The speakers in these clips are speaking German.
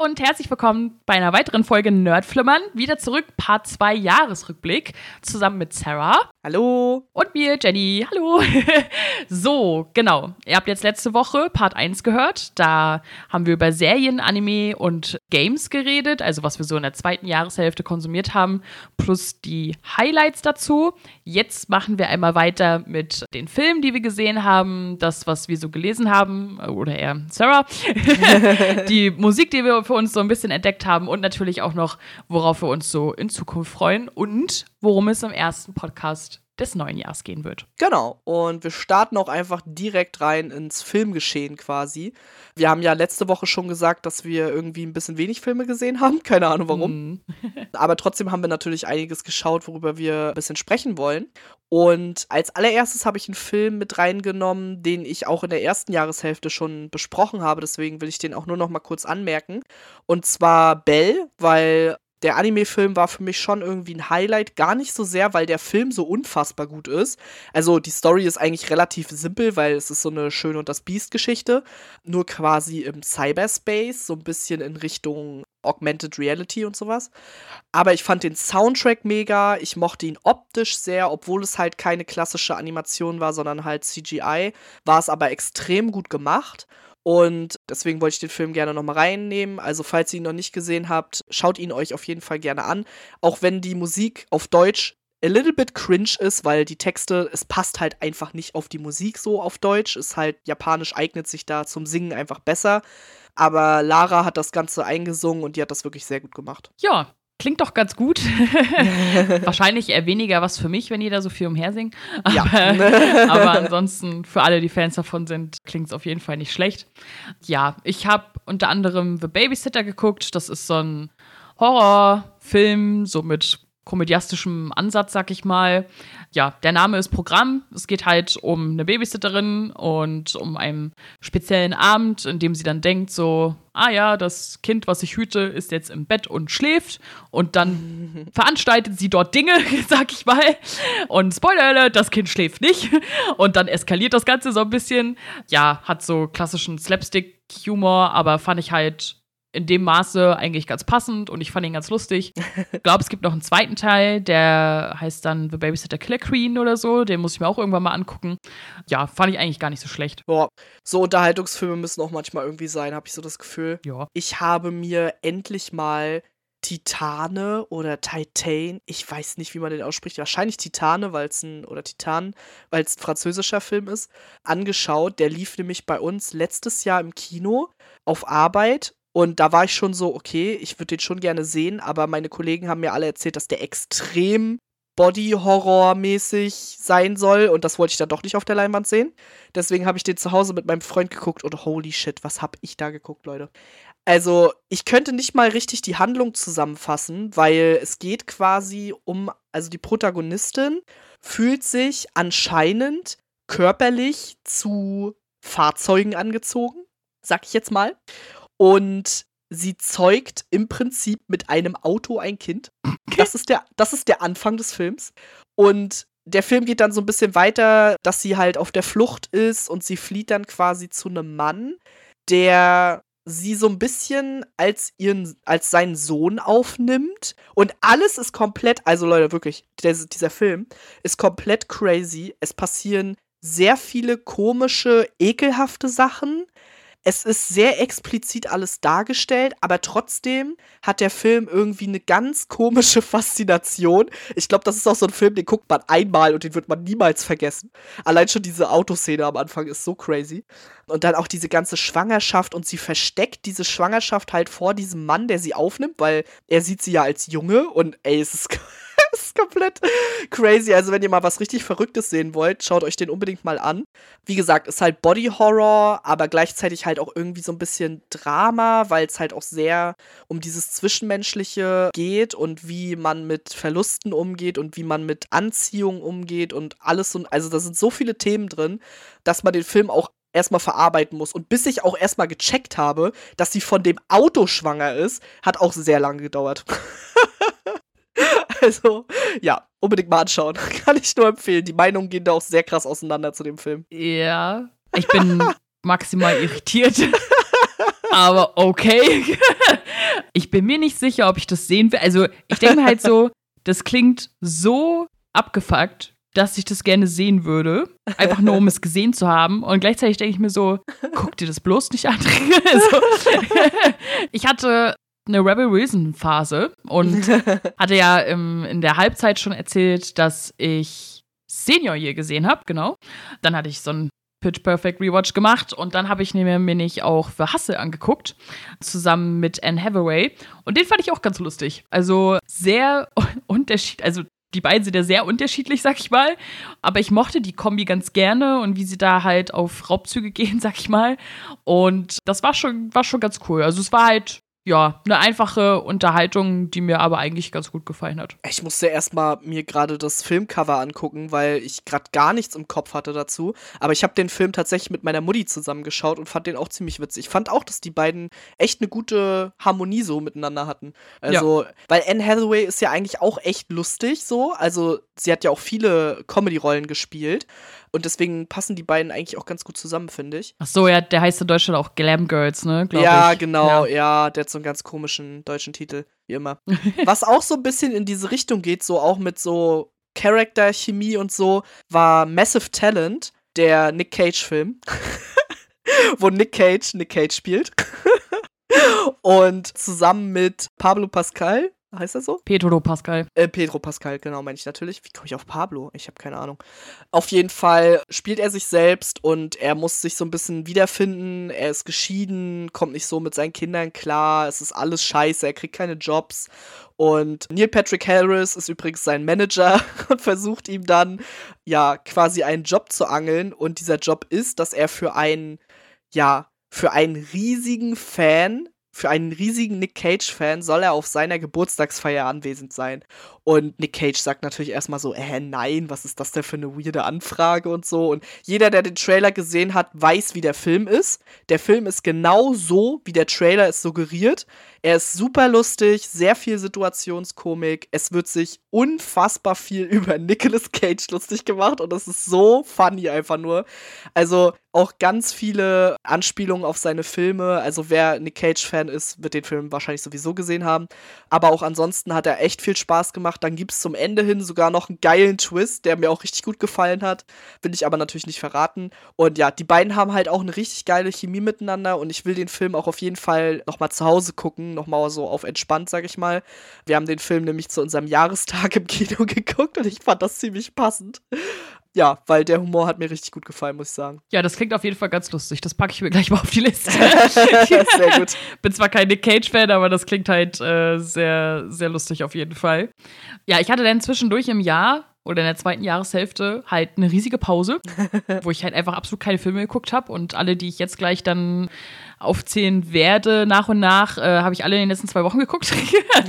und herzlich willkommen bei einer weiteren Folge Nerdflimmern. Wieder zurück, Part 2 Jahresrückblick, zusammen mit Sarah. Hallo. Und mir, Jenny. Hallo. so, genau. Ihr habt jetzt letzte Woche Part 1 gehört. Da haben wir über Serien, Anime und Games geredet, also was wir so in der zweiten Jahreshälfte konsumiert haben, plus die Highlights dazu. Jetzt machen wir einmal weiter mit den Filmen, die wir gesehen haben, das, was wir so gelesen haben, oder eher Sarah, die Musik, die wir für uns so ein bisschen entdeckt haben und natürlich auch noch, worauf wir uns so in Zukunft freuen und worum es im ersten Podcast des neuen Jahres gehen wird. Genau. Und wir starten auch einfach direkt rein ins Filmgeschehen quasi. Wir haben ja letzte Woche schon gesagt, dass wir irgendwie ein bisschen wenig Filme gesehen haben. Keine Ahnung warum. Mm. Aber trotzdem haben wir natürlich einiges geschaut, worüber wir ein bisschen sprechen wollen. Und als allererstes habe ich einen Film mit reingenommen, den ich auch in der ersten Jahreshälfte schon besprochen habe. Deswegen will ich den auch nur noch mal kurz anmerken. Und zwar Bell, weil der Anime-Film war für mich schon irgendwie ein Highlight. Gar nicht so sehr, weil der Film so unfassbar gut ist. Also die Story ist eigentlich relativ simpel, weil es ist so eine Schön und das Biest-Geschichte. Nur quasi im Cyberspace, so ein bisschen in Richtung Augmented Reality und sowas. Aber ich fand den Soundtrack mega. Ich mochte ihn optisch sehr, obwohl es halt keine klassische Animation war, sondern halt CGI. War es aber extrem gut gemacht. Und deswegen wollte ich den Film gerne nochmal reinnehmen. Also, falls ihr ihn noch nicht gesehen habt, schaut ihn euch auf jeden Fall gerne an. Auch wenn die Musik auf Deutsch a little bit cringe ist, weil die Texte, es passt halt einfach nicht auf die Musik so auf Deutsch. Ist halt japanisch eignet sich da zum Singen einfach besser. Aber Lara hat das Ganze eingesungen und die hat das wirklich sehr gut gemacht. Ja, Klingt doch ganz gut. Wahrscheinlich eher weniger was für mich, wenn jeder so viel umhersingt. Aber, ja. aber ansonsten, für alle, die Fans davon sind, klingt es auf jeden Fall nicht schlecht. Ja, ich habe unter anderem The Babysitter geguckt. Das ist so ein Horrorfilm, so mit komödiastischem Ansatz, sag ich mal. Ja, der Name ist Programm. Es geht halt um eine Babysitterin und um einen speziellen Abend, in dem sie dann denkt, so, ah ja, das Kind, was ich hüte, ist jetzt im Bett und schläft. Und dann veranstaltet sie dort Dinge, sag ich mal. Und Spoiler Alert, das Kind schläft nicht. Und dann eskaliert das Ganze so ein bisschen. Ja, hat so klassischen Slapstick-Humor, aber fand ich halt in dem Maße eigentlich ganz passend und ich fand ihn ganz lustig. Ich glaube, es gibt noch einen zweiten Teil, der heißt dann The Babysitter Killer Queen oder so. Den muss ich mir auch irgendwann mal angucken. Ja, fand ich eigentlich gar nicht so schlecht. Boah, so Unterhaltungsfilme müssen auch manchmal irgendwie sein, habe ich so das Gefühl. Ja. Ich habe mir endlich mal Titane oder Titan, ich weiß nicht, wie man den ausspricht, wahrscheinlich Titane, weil es ein, oder Titan, weil es ein französischer Film ist, angeschaut. Der lief nämlich bei uns letztes Jahr im Kino auf Arbeit und da war ich schon so, okay, ich würde den schon gerne sehen, aber meine Kollegen haben mir alle erzählt, dass der extrem Body-Horror-mäßig sein soll und das wollte ich dann doch nicht auf der Leinwand sehen. Deswegen habe ich den zu Hause mit meinem Freund geguckt und holy shit, was habe ich da geguckt, Leute. Also, ich könnte nicht mal richtig die Handlung zusammenfassen, weil es geht quasi um, also die Protagonistin fühlt sich anscheinend körperlich zu Fahrzeugen angezogen, sag ich jetzt mal. Und sie zeugt im Prinzip mit einem Auto ein Kind. Das ist der, das ist der Anfang des Films. Und der Film geht dann so ein bisschen weiter, dass sie halt auf der Flucht ist und sie flieht dann quasi zu einem Mann, der sie so ein bisschen als ihren, als seinen Sohn aufnimmt. Und alles ist komplett, also Leute, wirklich, der, dieser Film ist komplett crazy. Es passieren sehr viele komische, ekelhafte Sachen. Es ist sehr explizit alles dargestellt, aber trotzdem hat der Film irgendwie eine ganz komische Faszination. Ich glaube, das ist auch so ein Film, den guckt man einmal und den wird man niemals vergessen. Allein schon diese Autoszene am Anfang ist so crazy. Und dann auch diese ganze Schwangerschaft und sie versteckt diese Schwangerschaft halt vor diesem Mann, der sie aufnimmt, weil er sieht sie ja als Junge und ey, es ist das ist komplett crazy. Also, wenn ihr mal was richtig Verrücktes sehen wollt, schaut euch den unbedingt mal an. Wie gesagt, ist halt Body Horror, aber gleichzeitig halt auch irgendwie so ein bisschen Drama, weil es halt auch sehr um dieses Zwischenmenschliche geht und wie man mit Verlusten umgeht und wie man mit Anziehung umgeht und alles. Und, also, da sind so viele Themen drin, dass man den Film auch erstmal verarbeiten muss. Und bis ich auch erstmal gecheckt habe, dass sie von dem Auto schwanger ist, hat auch sehr lange gedauert. Also, ja, unbedingt mal anschauen. Kann ich nur empfehlen. Die Meinungen gehen da auch sehr krass auseinander zu dem Film. Ja, ich bin maximal irritiert. Aber okay. ich bin mir nicht sicher, ob ich das sehen will. Also, ich denke mir halt so, das klingt so abgefuckt, dass ich das gerne sehen würde. Einfach nur, um es gesehen zu haben. Und gleichzeitig denke ich mir so, guck dir das bloß nicht an. so. ich hatte eine Rebel Wilson Phase und hatte ja im, in der Halbzeit schon erzählt, dass ich Senior hier gesehen habe, genau. Dann hatte ich so ein Pitch Perfect Rewatch gemacht und dann habe ich mir nämlich auch The Hustle angeguckt, zusammen mit Anne Hathaway und den fand ich auch ganz lustig. Also sehr unterschiedlich, also die beiden sind ja sehr unterschiedlich, sag ich mal. Aber ich mochte die Kombi ganz gerne und wie sie da halt auf Raubzüge gehen, sag ich mal. Und das war schon, war schon ganz cool. Also es war halt ja, eine einfache Unterhaltung, die mir aber eigentlich ganz gut gefallen hat. Ich musste erstmal mir gerade das Filmcover angucken, weil ich gerade gar nichts im Kopf hatte dazu. Aber ich habe den Film tatsächlich mit meiner Mutti zusammengeschaut und fand den auch ziemlich witzig. Ich fand auch, dass die beiden echt eine gute Harmonie so miteinander hatten. Also, ja. weil Anne Hathaway ist ja eigentlich auch echt lustig so. Also, sie hat ja auch viele Comedy-Rollen gespielt. Und deswegen passen die beiden eigentlich auch ganz gut zusammen, finde ich. Ach so, ja, der heißt in Deutschland auch Glam Girls, ne? Ja, ich. genau, ja. ja, der hat so einen ganz komischen deutschen Titel, wie immer. Was auch so ein bisschen in diese Richtung geht, so auch mit so Charakterchemie und so, war Massive Talent, der Nick Cage-Film. wo Nick Cage Nick Cage spielt. und zusammen mit Pablo Pascal, Heißt das so? Pedro Pascal. Äh, Pedro Pascal, genau, meine ich natürlich. Wie komme ich auf Pablo? Ich habe keine Ahnung. Auf jeden Fall spielt er sich selbst und er muss sich so ein bisschen wiederfinden. Er ist geschieden, kommt nicht so mit seinen Kindern klar. Es ist alles scheiße, er kriegt keine Jobs. Und Neil Patrick Harris ist übrigens sein Manager und versucht ihm dann, ja, quasi einen Job zu angeln. Und dieser Job ist, dass er für einen, ja, für einen riesigen Fan für einen riesigen Nick Cage-Fan soll er auf seiner Geburtstagsfeier anwesend sein. Und Nick Cage sagt natürlich erstmal so, äh, nein, was ist das denn für eine weirde Anfrage und so. Und jeder, der den Trailer gesehen hat, weiß, wie der Film ist. Der Film ist genau so, wie der Trailer es suggeriert. Er ist super lustig, sehr viel Situationskomik. Es wird sich unfassbar viel über Nicolas Cage lustig gemacht und es ist so funny einfach nur. Also auch ganz viele Anspielungen auf seine Filme. Also wer Nick Cage-Fan ist, wird den Film wahrscheinlich sowieso gesehen haben. Aber auch ansonsten hat er echt viel Spaß gemacht. Dann gibt es zum Ende hin sogar noch einen geilen Twist, der mir auch richtig gut gefallen hat. Will ich aber natürlich nicht verraten. Und ja, die beiden haben halt auch eine richtig geile Chemie miteinander und ich will den Film auch auf jeden Fall nochmal zu Hause gucken, nochmal so auf entspannt, sag ich mal. Wir haben den Film nämlich zu unserem Jahrestag im Kino geguckt und ich fand das ziemlich passend ja, weil der Humor hat mir richtig gut gefallen, muss ich sagen. Ja, das klingt auf jeden Fall ganz lustig. Das packe ich mir gleich mal auf die Liste. sehr gut. Bin zwar kein Nick Cage-Fan, aber das klingt halt äh, sehr, sehr lustig auf jeden Fall. Ja, ich hatte dann zwischendurch im Jahr oder in der zweiten Jahreshälfte halt eine riesige Pause, wo ich halt einfach absolut keine Filme geguckt habe und alle, die ich jetzt gleich dann aufzählen werde, nach und nach, äh, habe ich alle in den letzten zwei Wochen geguckt.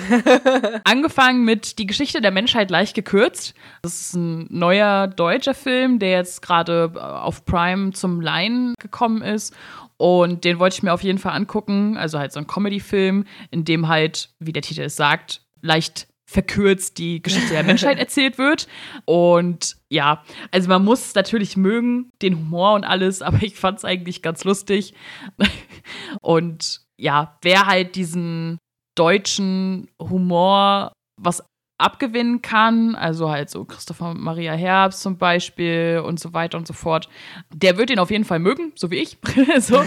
Angefangen mit Die Geschichte der Menschheit leicht gekürzt. Das ist ein neuer deutscher Film, der jetzt gerade äh, auf Prime zum Leihen gekommen ist. Und den wollte ich mir auf jeden Fall angucken. Also halt so ein Comedy-Film, in dem halt, wie der Titel es sagt, leicht verkürzt die Geschichte der Menschheit erzählt wird. Und ja, also man muss natürlich mögen, den Humor und alles, aber ich fand es eigentlich ganz lustig. Und ja, wer halt diesen deutschen Humor was abgewinnen kann, also halt so Christopher Maria Herbst zum Beispiel und so weiter und so fort, der wird ihn auf jeden Fall mögen, so wie ich. so.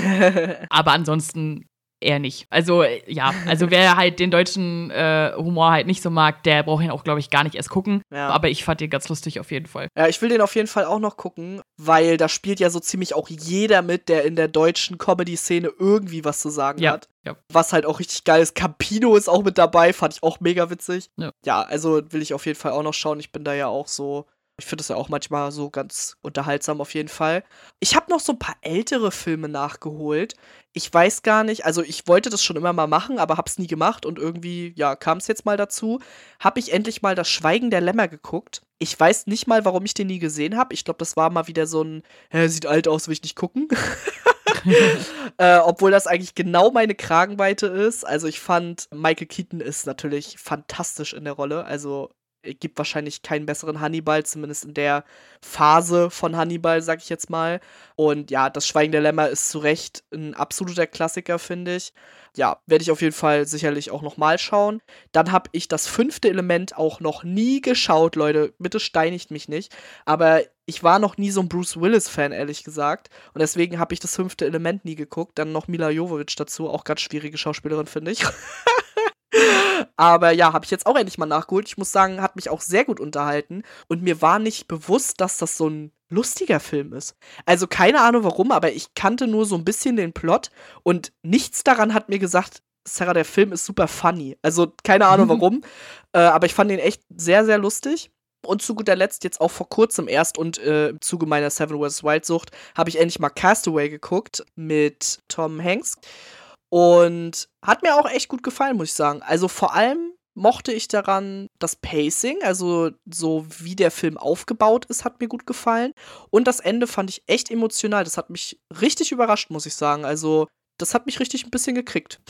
Aber ansonsten eher nicht. Also ja, also wer halt den deutschen äh, Humor halt nicht so mag, der braucht ihn auch, glaube ich, gar nicht erst gucken. Ja. Aber ich fand den ganz lustig auf jeden Fall. Ja, ich will den auf jeden Fall auch noch gucken, weil da spielt ja so ziemlich auch jeder mit, der in der deutschen Comedy-Szene irgendwie was zu sagen ja. hat. Ja. Was halt auch richtig geil ist. Campino ist auch mit dabei, fand ich auch mega witzig. Ja. ja, also will ich auf jeden Fall auch noch schauen. Ich bin da ja auch so ich finde das ja auch manchmal so ganz unterhaltsam auf jeden Fall. Ich habe noch so ein paar ältere Filme nachgeholt. Ich weiß gar nicht, also ich wollte das schon immer mal machen, aber habe es nie gemacht und irgendwie, ja, kam es jetzt mal dazu. Habe ich endlich mal das Schweigen der Lämmer geguckt. Ich weiß nicht mal, warum ich den nie gesehen habe. Ich glaube, das war mal wieder so ein, hä, sieht alt aus, will ich nicht gucken. äh, obwohl das eigentlich genau meine Kragenweite ist. Also ich fand, Michael Keaton ist natürlich fantastisch in der Rolle. Also gibt wahrscheinlich keinen besseren Hannibal, zumindest in der Phase von Hannibal, sag ich jetzt mal. Und ja, das Schweigen der Lämmer ist zu Recht ein absoluter Klassiker, finde ich. Ja, werde ich auf jeden Fall sicherlich auch nochmal schauen. Dann habe ich das fünfte Element auch noch nie geschaut, Leute. Bitte steinigt mich nicht. Aber ich war noch nie so ein Bruce Willis-Fan, ehrlich gesagt. Und deswegen habe ich das fünfte Element nie geguckt. Dann noch Mila Jovovich dazu, auch ganz schwierige Schauspielerin, finde ich. Aber ja, habe ich jetzt auch endlich mal nachgeholt. Ich muss sagen, hat mich auch sehr gut unterhalten. Und mir war nicht bewusst, dass das so ein lustiger Film ist. Also keine Ahnung warum, aber ich kannte nur so ein bisschen den Plot und nichts daran hat mir gesagt, Sarah, der Film ist super funny. Also keine Ahnung warum, äh, aber ich fand ihn echt sehr, sehr lustig. Und zu guter Letzt, jetzt auch vor kurzem erst und äh, im Zuge meiner Seven West Wild Sucht, habe ich endlich mal Castaway geguckt mit Tom Hanks. Und hat mir auch echt gut gefallen, muss ich sagen. Also vor allem mochte ich daran das Pacing, also so wie der Film aufgebaut ist, hat mir gut gefallen. Und das Ende fand ich echt emotional. Das hat mich richtig überrascht, muss ich sagen. Also das hat mich richtig ein bisschen gekriegt.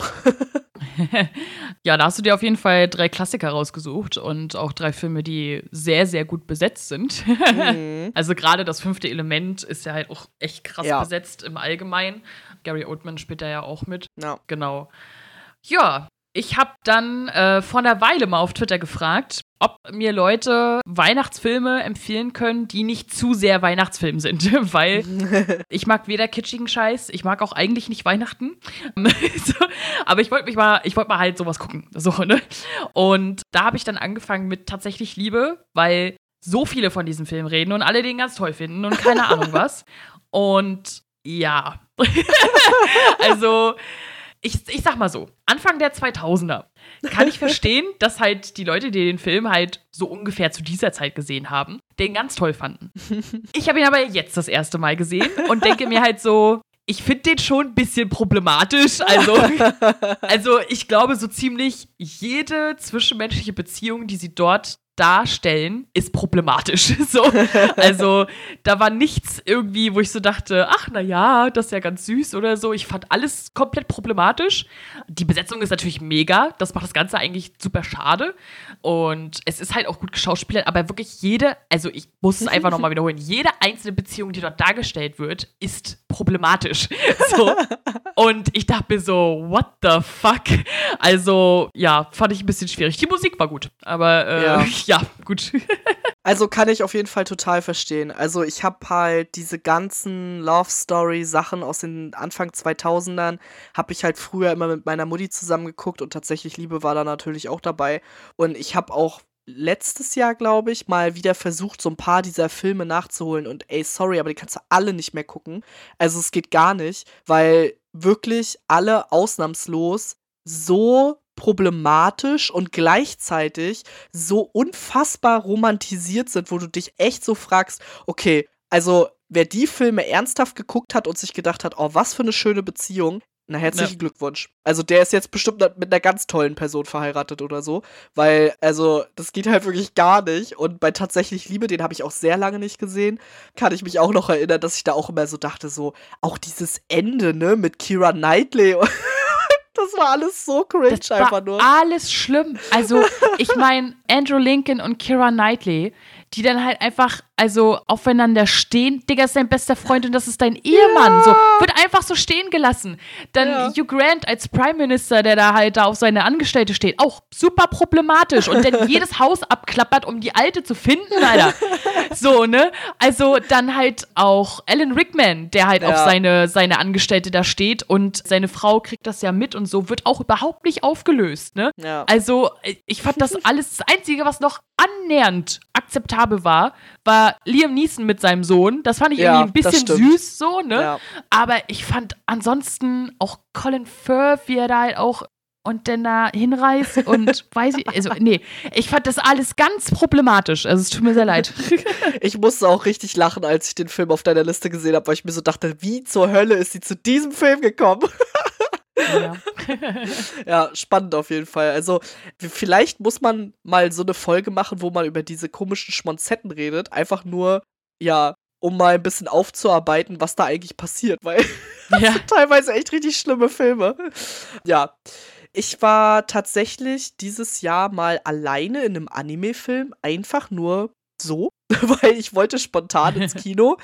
ja, da hast du dir auf jeden Fall drei Klassiker rausgesucht und auch drei Filme, die sehr, sehr gut besetzt sind. Mhm. Also gerade das fünfte Element ist ja halt auch echt krass ja. besetzt im Allgemeinen. Gary Oldman spielt da ja auch mit. Ja. Genau. Ja, ich habe dann äh, vor einer Weile mal auf Twitter gefragt, ob mir Leute Weihnachtsfilme empfehlen können, die nicht zu sehr Weihnachtsfilm sind, weil ich mag weder kitschigen Scheiß, ich mag auch eigentlich nicht Weihnachten. aber ich wollte mich mal, ich wollte mal halt sowas gucken, so ne? Und da habe ich dann angefangen mit tatsächlich Liebe, weil so viele von diesem Film reden und alle den ganz toll finden und keine Ahnung was. Und ja, also ich, ich sag mal so, Anfang der 2000er kann ich verstehen, dass halt die Leute, die den Film halt so ungefähr zu dieser Zeit gesehen haben, den ganz toll fanden. Ich habe ihn aber jetzt das erste Mal gesehen und denke mir halt so, ich finde den schon ein bisschen problematisch. Also, also ich glaube, so ziemlich jede zwischenmenschliche Beziehung, die sie dort darstellen, ist problematisch. So. Also da war nichts irgendwie, wo ich so dachte, ach na ja, das ist ja ganz süß oder so. Ich fand alles komplett problematisch. Die Besetzung ist natürlich mega. Das macht das Ganze eigentlich super schade. Und es ist halt auch gut geschauspielert, aber wirklich jede, also ich muss es einfach nochmal wiederholen, jede einzelne Beziehung, die dort dargestellt wird, ist problematisch. So. Und ich dachte mir so, what the fuck? Also, ja, fand ich ein bisschen schwierig. Die Musik war gut, aber äh, ja. ja, gut. Also kann ich auf jeden Fall total verstehen. Also ich habe halt diese ganzen Love Story Sachen aus den Anfang 2000ern habe ich halt früher immer mit meiner Mutti zusammengeguckt und tatsächlich Liebe war da natürlich auch dabei und ich habe auch letztes Jahr, glaube ich, mal wieder versucht, so ein paar dieser Filme nachzuholen. Und ey, sorry, aber die kannst du alle nicht mehr gucken. Also es geht gar nicht, weil wirklich alle ausnahmslos so problematisch und gleichzeitig so unfassbar romantisiert sind, wo du dich echt so fragst, okay, also wer die Filme ernsthaft geguckt hat und sich gedacht hat, oh, was für eine schöne Beziehung, na, herzlichen ja. Glückwunsch. Also der ist jetzt bestimmt mit einer ganz tollen Person verheiratet oder so, weil also das geht halt wirklich gar nicht und bei tatsächlich Liebe, den habe ich auch sehr lange nicht gesehen, kann ich mich auch noch erinnern, dass ich da auch immer so dachte so, auch dieses Ende, ne, mit Kira Knightley war alles so cringe das war einfach nur. Alles schlimm. Also, ich meine, Andrew Lincoln und Kira Knightley, die dann halt einfach also aufeinander stehen. Digga ist dein bester Freund und das ist dein Ehemann. Ja. So, wird einfach so stehen gelassen. Dann ja. Hugh Grant als Prime Minister, der da halt da auf seine Angestellte steht, auch super problematisch und dann jedes Haus abklappert, um die Alte zu finden, Alter. so, ne? Also dann halt auch Alan Rickman, der halt ja. auf seine, seine Angestellte da steht und seine Frau kriegt das ja mit und so, wird auch überhaupt nicht aufgelöst, ne? Ja. Also, ich fand das alles, das Einzige, was noch annähernd akzeptabel war, war Liam Neeson mit seinem Sohn. Das fand ich ja, irgendwie ein bisschen süß, so, ne? Ja. Aber ich fand ansonsten auch Colin Firth, wie er da halt auch und dann da hinreißt und weiß ich, also nee, ich fand das alles ganz problematisch. Also es tut mir sehr leid. Ich musste auch richtig lachen, als ich den Film auf deiner Liste gesehen habe, weil ich mir so dachte, wie zur Hölle ist sie zu diesem Film gekommen? Ja. ja, spannend auf jeden Fall. Also, vielleicht muss man mal so eine Folge machen, wo man über diese komischen Schmonzetten redet. Einfach nur, ja, um mal ein bisschen aufzuarbeiten, was da eigentlich passiert, weil das ja. sind teilweise echt richtig schlimme Filme. Ja. Ich war tatsächlich dieses Jahr mal alleine in einem Anime-Film, einfach nur so, weil ich wollte spontan ins Kino.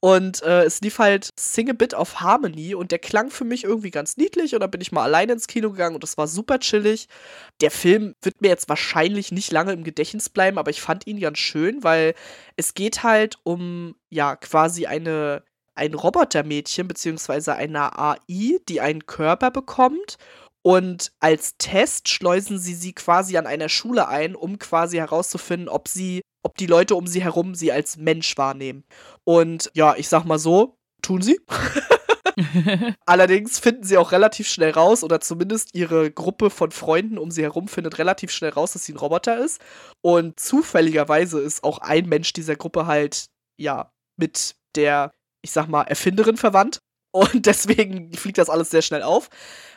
Und äh, es lief halt Sing a Bit of Harmony und der klang für mich irgendwie ganz niedlich. Und dann bin ich mal alleine ins Kino gegangen und das war super chillig. Der Film wird mir jetzt wahrscheinlich nicht lange im Gedächtnis bleiben, aber ich fand ihn ganz schön, weil es geht halt um ja quasi eine ein Robotermädchen beziehungsweise eine AI, die einen Körper bekommt. Und als Test schleusen sie sie quasi an einer Schule ein, um quasi herauszufinden, ob sie, ob die Leute um sie herum sie als Mensch wahrnehmen. Und ja, ich sag mal so, tun sie. Allerdings finden sie auch relativ schnell raus, oder zumindest ihre Gruppe von Freunden um sie herum findet relativ schnell raus, dass sie ein Roboter ist. Und zufälligerweise ist auch ein Mensch dieser Gruppe halt, ja, mit der, ich sag mal, Erfinderin verwandt. Und deswegen fliegt das alles sehr schnell auf.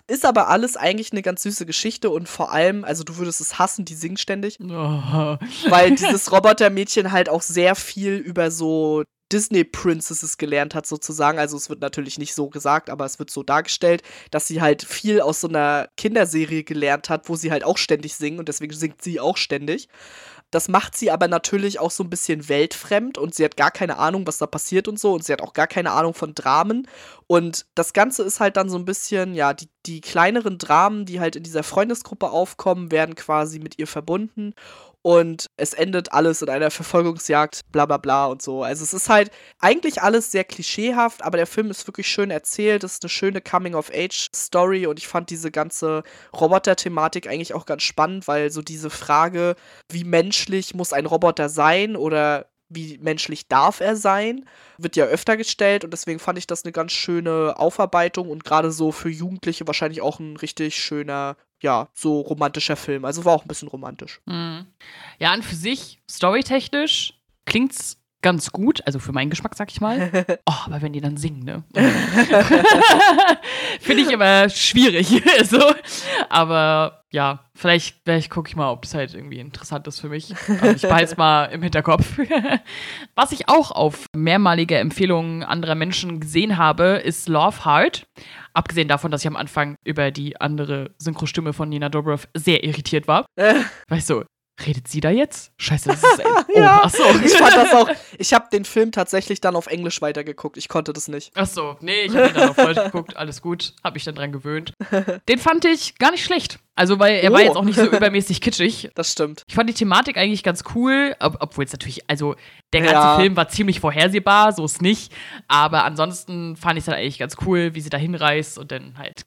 Ist aber alles eigentlich eine ganz süße Geschichte und vor allem, also du würdest es hassen, die singt ständig. Oh. Weil dieses Robotermädchen halt auch sehr viel über so Disney Princesses gelernt hat, sozusagen. Also es wird natürlich nicht so gesagt, aber es wird so dargestellt, dass sie halt viel aus so einer Kinderserie gelernt hat, wo sie halt auch ständig singen und deswegen singt sie auch ständig. Das macht sie aber natürlich auch so ein bisschen weltfremd und sie hat gar keine Ahnung, was da passiert und so und sie hat auch gar keine Ahnung von Dramen. Und das Ganze ist halt dann so ein bisschen, ja, die, die kleineren Dramen, die halt in dieser Freundesgruppe aufkommen, werden quasi mit ihr verbunden und es endet alles in einer Verfolgungsjagd, bla bla bla und so. Also es ist halt eigentlich alles sehr klischeehaft, aber der Film ist wirklich schön erzählt, es ist eine schöne Coming-of-Age-Story und ich fand diese ganze Roboter-Thematik eigentlich auch ganz spannend, weil so diese Frage, wie menschlich muss ein Roboter sein oder wie menschlich darf er sein, wird ja öfter gestellt und deswegen fand ich das eine ganz schöne Aufarbeitung und gerade so für Jugendliche wahrscheinlich auch ein richtig schöner ja, so romantischer Film. Also war auch ein bisschen romantisch. Mhm. Ja, und für sich, storytechnisch, klingt's ganz gut, also für meinen Geschmack, sag ich mal. Oh, aber wenn die dann singen, ne? Finde ich immer schwierig. so. Aber ja, vielleicht, vielleicht gucke ich mal, ob das halt irgendwie interessant ist für mich. Aber ich behalte es mal im Hinterkopf. Was ich auch auf mehrmalige Empfehlungen anderer Menschen gesehen habe, ist Love Heart. Abgesehen davon, dass ich am Anfang über die andere Synchrostimme von Nina Dobrev sehr irritiert war. Äh. Weißt du, Redet sie da jetzt? Scheiße, das ist. Oh, ja, achso. Ich fand das auch. Ich habe den Film tatsächlich dann auf Englisch weitergeguckt. Ich konnte das nicht. Achso, nee, ich habe ihn dann auf Deutsch geguckt. Alles gut. Habe ich dann dran gewöhnt. Den fand ich gar nicht schlecht. Also, weil er oh. war jetzt auch nicht so übermäßig kitschig. Das stimmt. Ich fand die Thematik eigentlich ganz cool, ob, obwohl es natürlich, also der ganze ja. Film war ziemlich vorhersehbar, so ist nicht. Aber ansonsten fand ich es dann eigentlich ganz cool, wie sie da hinreist und dann halt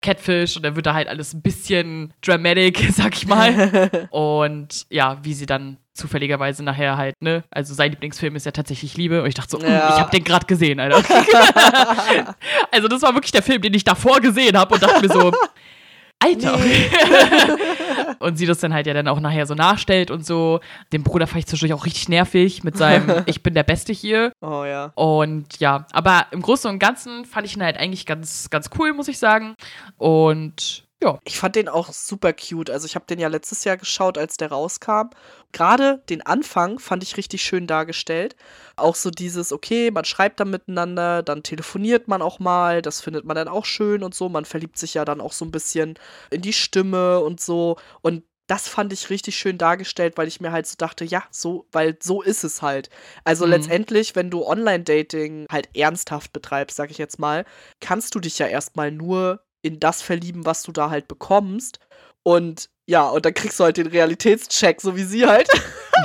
Catfish und dann wird da halt alles ein bisschen dramatic, sag ich mal. und ja, wie sie dann zufälligerweise nachher halt, ne? Also sein Lieblingsfilm ist ja tatsächlich Liebe und ich dachte so, hm, ja. ich habe den gerade gesehen, Alter. also das war wirklich der Film, den ich davor gesehen habe und dachte mir so, Alter. Nee. und sie das dann halt ja dann auch nachher so nachstellt und so. Den Bruder fand ich zwischendurch auch richtig nervig mit seinem Ich bin der Beste hier. Oh ja. Und ja, aber im Großen und Ganzen fand ich ihn halt eigentlich ganz, ganz cool, muss ich sagen. Und ja. Ich fand den auch super cute. Also ich habe den ja letztes Jahr geschaut, als der rauskam. Gerade den Anfang fand ich richtig schön dargestellt. Auch so dieses, okay, man schreibt dann miteinander, dann telefoniert man auch mal, das findet man dann auch schön und so. Man verliebt sich ja dann auch so ein bisschen in die Stimme und so. Und das fand ich richtig schön dargestellt, weil ich mir halt so dachte, ja, so, weil so ist es halt. Also mhm. letztendlich, wenn du Online-Dating halt ernsthaft betreibst, sag ich jetzt mal, kannst du dich ja erstmal nur in das verlieben, was du da halt bekommst. Und ja, und dann kriegst du halt den Realitätscheck, so wie sie halt.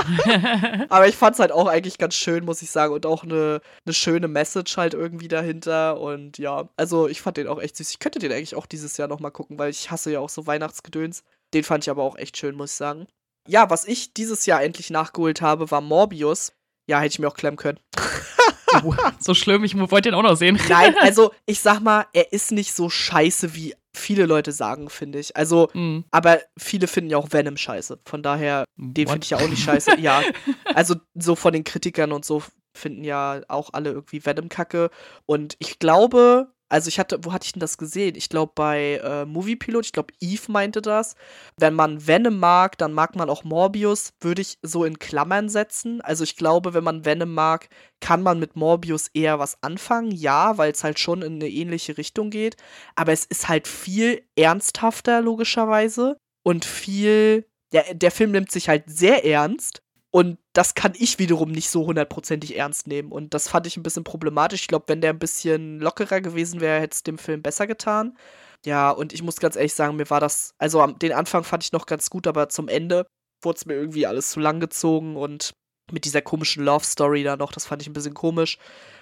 Aber ich fand es halt auch eigentlich ganz schön, muss ich sagen. Und auch eine, eine schöne Message halt irgendwie dahinter. Und ja, also ich fand den auch echt süß. Ich könnte den eigentlich auch dieses Jahr nochmal gucken, weil ich hasse ja auch so Weihnachtsgedöns. Den fand ich aber auch echt schön, muss ich sagen. Ja, was ich dieses Jahr endlich nachgeholt habe, war Morbius. Ja, hätte ich mir auch klemmen können. so schlimm, ich wollte ihn auch noch sehen. Nein, also ich sag mal, er ist nicht so scheiße, wie viele Leute sagen, finde ich. Also, mm. aber viele finden ja auch Venom scheiße. Von daher, den finde ich ja auch nicht scheiße. ja, also so von den Kritikern und so finden ja auch alle irgendwie Venom kacke. Und ich glaube, Also ich hatte, wo hatte ich denn das gesehen? Ich glaube bei äh, Moviepilot, ich glaube Eve meinte das. Wenn man Venom mag, dann mag man auch Morbius, würde ich so in Klammern setzen. Also ich glaube, wenn man Venom mag, kann man mit Morbius eher was anfangen. Ja, weil es halt schon in eine ähnliche Richtung geht. Aber es ist halt viel ernsthafter, logischerweise. Und viel. Der, der Film nimmt sich halt sehr ernst und das kann ich wiederum nicht so hundertprozentig ernst nehmen. Und das fand ich ein bisschen problematisch. Ich glaube, wenn der ein bisschen lockerer gewesen wäre, hätte es dem Film besser getan. Ja, und ich muss ganz ehrlich sagen, mir war das, also den Anfang fand ich noch ganz gut, aber zum Ende wurde es mir irgendwie alles zu lang gezogen und mit dieser komischen Love Story da noch, das fand ich ein bisschen komisch.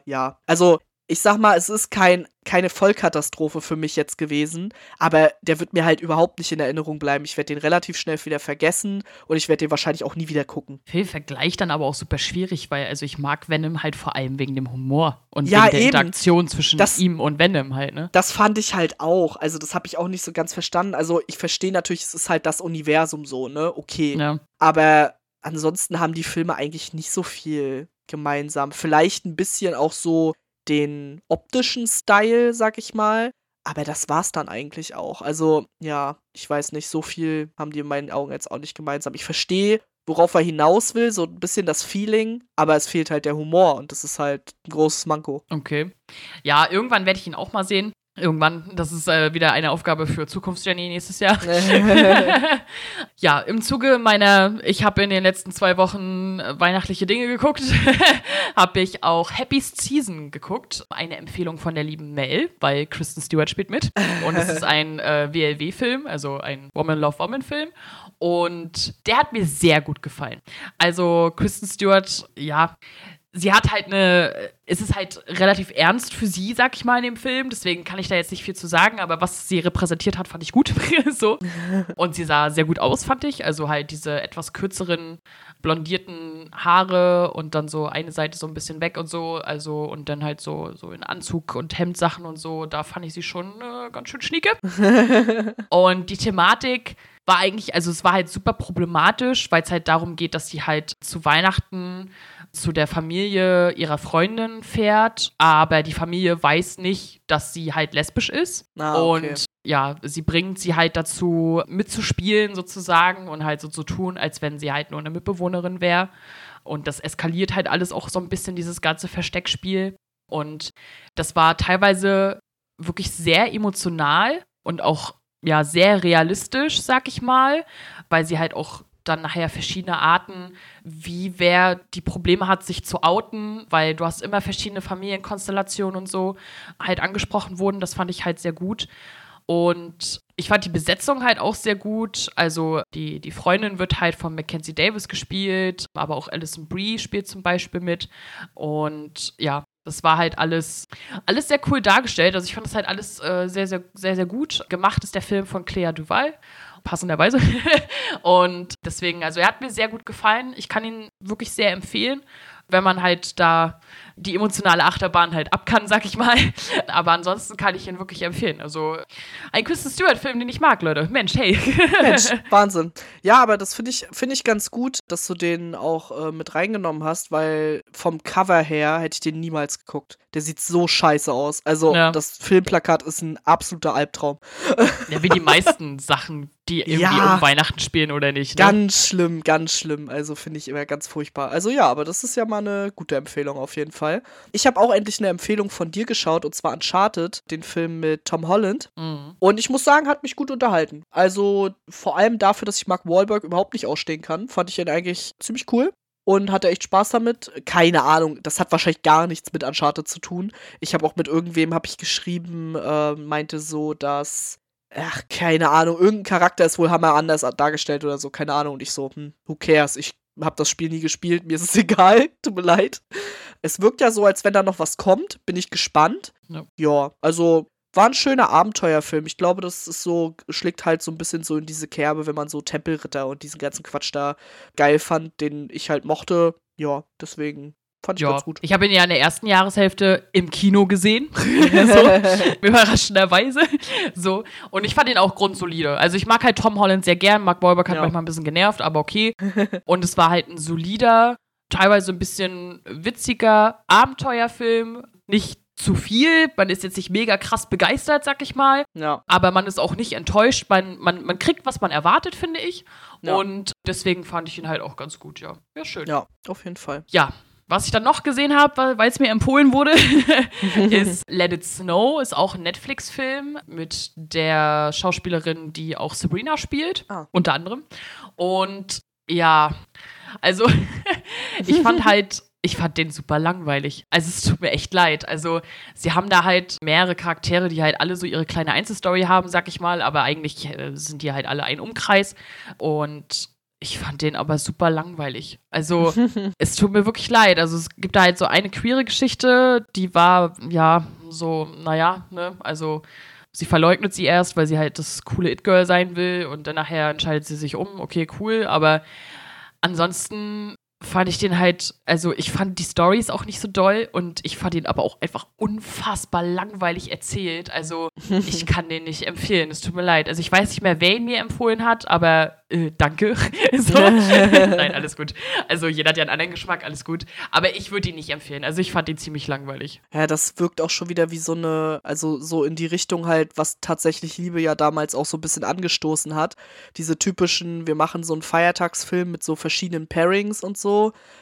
Ja, also ich sag mal, es ist kein, keine Vollkatastrophe für mich jetzt gewesen, aber der wird mir halt überhaupt nicht in Erinnerung bleiben. Ich werde den relativ schnell wieder vergessen und ich werde den wahrscheinlich auch nie wieder gucken. Für Vergleich dann aber auch super schwierig, weil also ich mag Venom halt vor allem wegen dem Humor und ja, wegen der eben. Interaktion zwischen das, ihm und Venom halt, ne? Das fand ich halt auch. Also das habe ich auch nicht so ganz verstanden. Also ich verstehe natürlich, es ist halt das Universum so, ne? Okay. Ja. Aber ansonsten haben die Filme eigentlich nicht so viel gemeinsam. Vielleicht ein bisschen auch so den optischen Style, sag ich mal. Aber das war's dann eigentlich auch. Also, ja, ich weiß nicht, so viel haben die in meinen Augen jetzt auch nicht gemeinsam. Ich verstehe, worauf er hinaus will, so ein bisschen das Feeling, aber es fehlt halt der Humor und das ist halt ein großes Manko. Okay. Ja, irgendwann werde ich ihn auch mal sehen. Irgendwann, das ist äh, wieder eine Aufgabe für Zukunftsjourney nächstes Jahr. ja, im Zuge meiner, ich habe in den letzten zwei Wochen äh, weihnachtliche Dinge geguckt, habe ich auch Happy's Season geguckt. Eine Empfehlung von der lieben Mel, weil Kristen Stewart spielt mit. Und es ist ein äh, WLW-Film, also ein Woman Love Woman-Film. Und der hat mir sehr gut gefallen. Also Kristen Stewart, ja, sie hat halt eine, es ist halt relativ ernst für sie, sag ich mal, in dem Film. Deswegen kann ich da jetzt nicht viel zu sagen, aber was sie repräsentiert hat, fand ich gut. so. Und sie sah sehr gut aus, fand ich. Also halt diese etwas kürzeren, blondierten Haare und dann so eine Seite so ein bisschen weg und so. Also und dann halt so, so in Anzug und Hemdsachen und so. Da fand ich sie schon äh, ganz schön schnieke. und die Thematik war eigentlich, also es war halt super problematisch, weil es halt darum geht, dass sie halt zu Weihnachten zu der Familie ihrer Freundin fährt, aber die Familie weiß nicht, dass sie halt lesbisch ist. Ah, okay. Und ja, sie bringt sie halt dazu, mitzuspielen sozusagen und halt so zu tun, als wenn sie halt nur eine Mitbewohnerin wäre. Und das eskaliert halt alles auch so ein bisschen, dieses ganze Versteckspiel. Und das war teilweise wirklich sehr emotional und auch ja sehr realistisch, sag ich mal, weil sie halt auch dann nachher verschiedene Arten, wie wer die Probleme hat, sich zu outen, weil du hast immer verschiedene Familienkonstellationen und so halt angesprochen wurden. Das fand ich halt sehr gut. Und ich fand die Besetzung halt auch sehr gut. Also die, die Freundin wird halt von Mackenzie Davis gespielt, aber auch Alison Brie spielt zum Beispiel mit. Und ja, das war halt alles, alles sehr cool dargestellt. Also ich fand das halt alles äh, sehr, sehr, sehr, sehr gut. Gemacht ist der Film von Clea Duval passenderweise. und deswegen, also er hat mir sehr gut gefallen. Ich kann ihn wirklich sehr empfehlen, wenn man halt da die emotionale Achterbahn halt ab kann, sag ich mal. Aber ansonsten kann ich ihn wirklich empfehlen. Also ein Kristen Stewart-Film, den ich mag, Leute. Mensch, hey. Mensch, Wahnsinn. Ja, aber das finde ich, find ich ganz gut, dass du den auch äh, mit reingenommen hast, weil vom Cover her hätte ich den niemals geguckt. Der sieht so scheiße aus. Also ja. das Filmplakat ist ein absoluter Albtraum. Ja, wie die meisten Sachen, die irgendwie ja, um Weihnachten spielen oder nicht. Ne? Ganz schlimm, ganz schlimm. Also finde ich immer ganz furchtbar. Also ja, aber das ist ja mal eine gute Empfehlung auf jeden Fall. Fall. Ich habe auch endlich eine Empfehlung von dir geschaut und zwar Uncharted, den Film mit Tom Holland. Mhm. Und ich muss sagen, hat mich gut unterhalten. Also vor allem dafür, dass ich Mark Wahlberg überhaupt nicht ausstehen kann, fand ich ihn eigentlich ziemlich cool und hatte echt Spaß damit. Keine Ahnung, das hat wahrscheinlich gar nichts mit Uncharted zu tun. Ich habe auch mit irgendwem habe ich geschrieben, äh, meinte so, dass ach, keine Ahnung, irgendein Charakter ist wohl hammer anders dargestellt oder so, keine Ahnung. Und ich so, hm, who cares? Ich habe das Spiel nie gespielt, mir ist es egal, tut mir leid. Es wirkt ja so, als wenn da noch was kommt, bin ich gespannt. Ja, ja also war ein schöner Abenteuerfilm. Ich glaube, das ist so, schlägt halt so ein bisschen so in diese Kerbe, wenn man so Tempelritter und diesen ganzen Quatsch da geil fand, den ich halt mochte. Ja, deswegen Fand ich ja. ganz gut. Ich habe ihn ja in der ersten Jahreshälfte im Kino gesehen. so, überraschenderweise. So. Und ich fand ihn auch grundsolide. Also ich mag halt Tom Holland sehr gern. Mark Wahlberg hat ja. manchmal ein bisschen genervt, aber okay. Und es war halt ein solider, teilweise ein bisschen witziger Abenteuerfilm. Nicht zu viel. Man ist jetzt nicht mega krass begeistert, sag ich mal. Ja. Aber man ist auch nicht enttäuscht. Man, man, man kriegt, was man erwartet, finde ich. Ja. Und deswegen fand ich ihn halt auch ganz gut, ja. Ja, schön. Ja, auf jeden Fall. Ja, was ich dann noch gesehen habe, weil es mir empfohlen wurde, ist Let It Snow, ist auch ein Netflix-Film mit der Schauspielerin, die auch Sabrina spielt, Ah. unter anderem. Und ja, also ich fand halt, ich fand den super langweilig. Also es tut mir echt leid. Also sie haben da halt mehrere Charaktere, die halt alle so ihre kleine Einzelstory haben, sag ich mal, aber eigentlich äh, sind die halt alle ein Umkreis. Und ich fand den aber super langweilig. Also, es tut mir wirklich leid. Also, es gibt da halt so eine queere Geschichte, die war, ja, so, naja, ne, also. Sie verleugnet sie erst, weil sie halt das coole It-Girl sein will und dann nachher entscheidet sie sich um, okay, cool, aber ansonsten fand ich den halt, also ich fand die Stories auch nicht so doll und ich fand ihn aber auch einfach unfassbar langweilig erzählt. Also ich kann den nicht empfehlen, es tut mir leid. Also ich weiß nicht mehr, wer ihn mir empfohlen hat, aber äh, danke. Nein, alles gut. Also jeder hat ja einen anderen Geschmack, alles gut. Aber ich würde ihn nicht empfehlen. Also ich fand ihn ziemlich langweilig. Ja, das wirkt auch schon wieder wie so eine, also so in die Richtung halt, was tatsächlich Liebe ja damals auch so ein bisschen angestoßen hat. Diese typischen, wir machen so einen Feiertagsfilm mit so verschiedenen Pairings und so,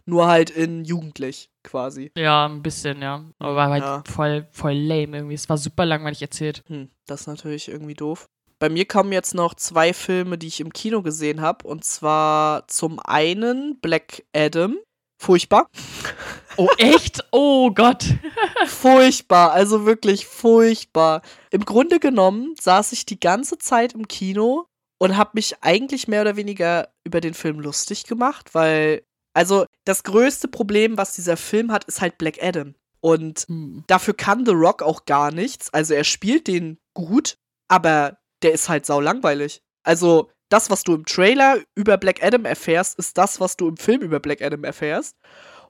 nur halt in jugendlich quasi. Ja, ein bisschen, ja. Aber war halt Ja. voll, voll lame irgendwie. Es war super langweilig erzählt. Hm, das ist natürlich irgendwie doof. Bei mir kommen jetzt noch zwei Filme, die ich im Kino gesehen habe. Und zwar zum einen Black Adam. Furchtbar. Oh, echt? Oh Gott. furchtbar. Also wirklich furchtbar. Im Grunde genommen saß ich die ganze Zeit im Kino und habe mich eigentlich mehr oder weniger über den Film lustig gemacht, weil, also das größte Problem, was dieser Film hat, ist halt Black Adam. Und Hm. dafür kann The Rock auch gar nichts. Also er spielt den gut, aber der ist halt sau langweilig. Also das, was du im Trailer über Black Adam erfährst, ist das, was du im Film über Black Adam erfährst.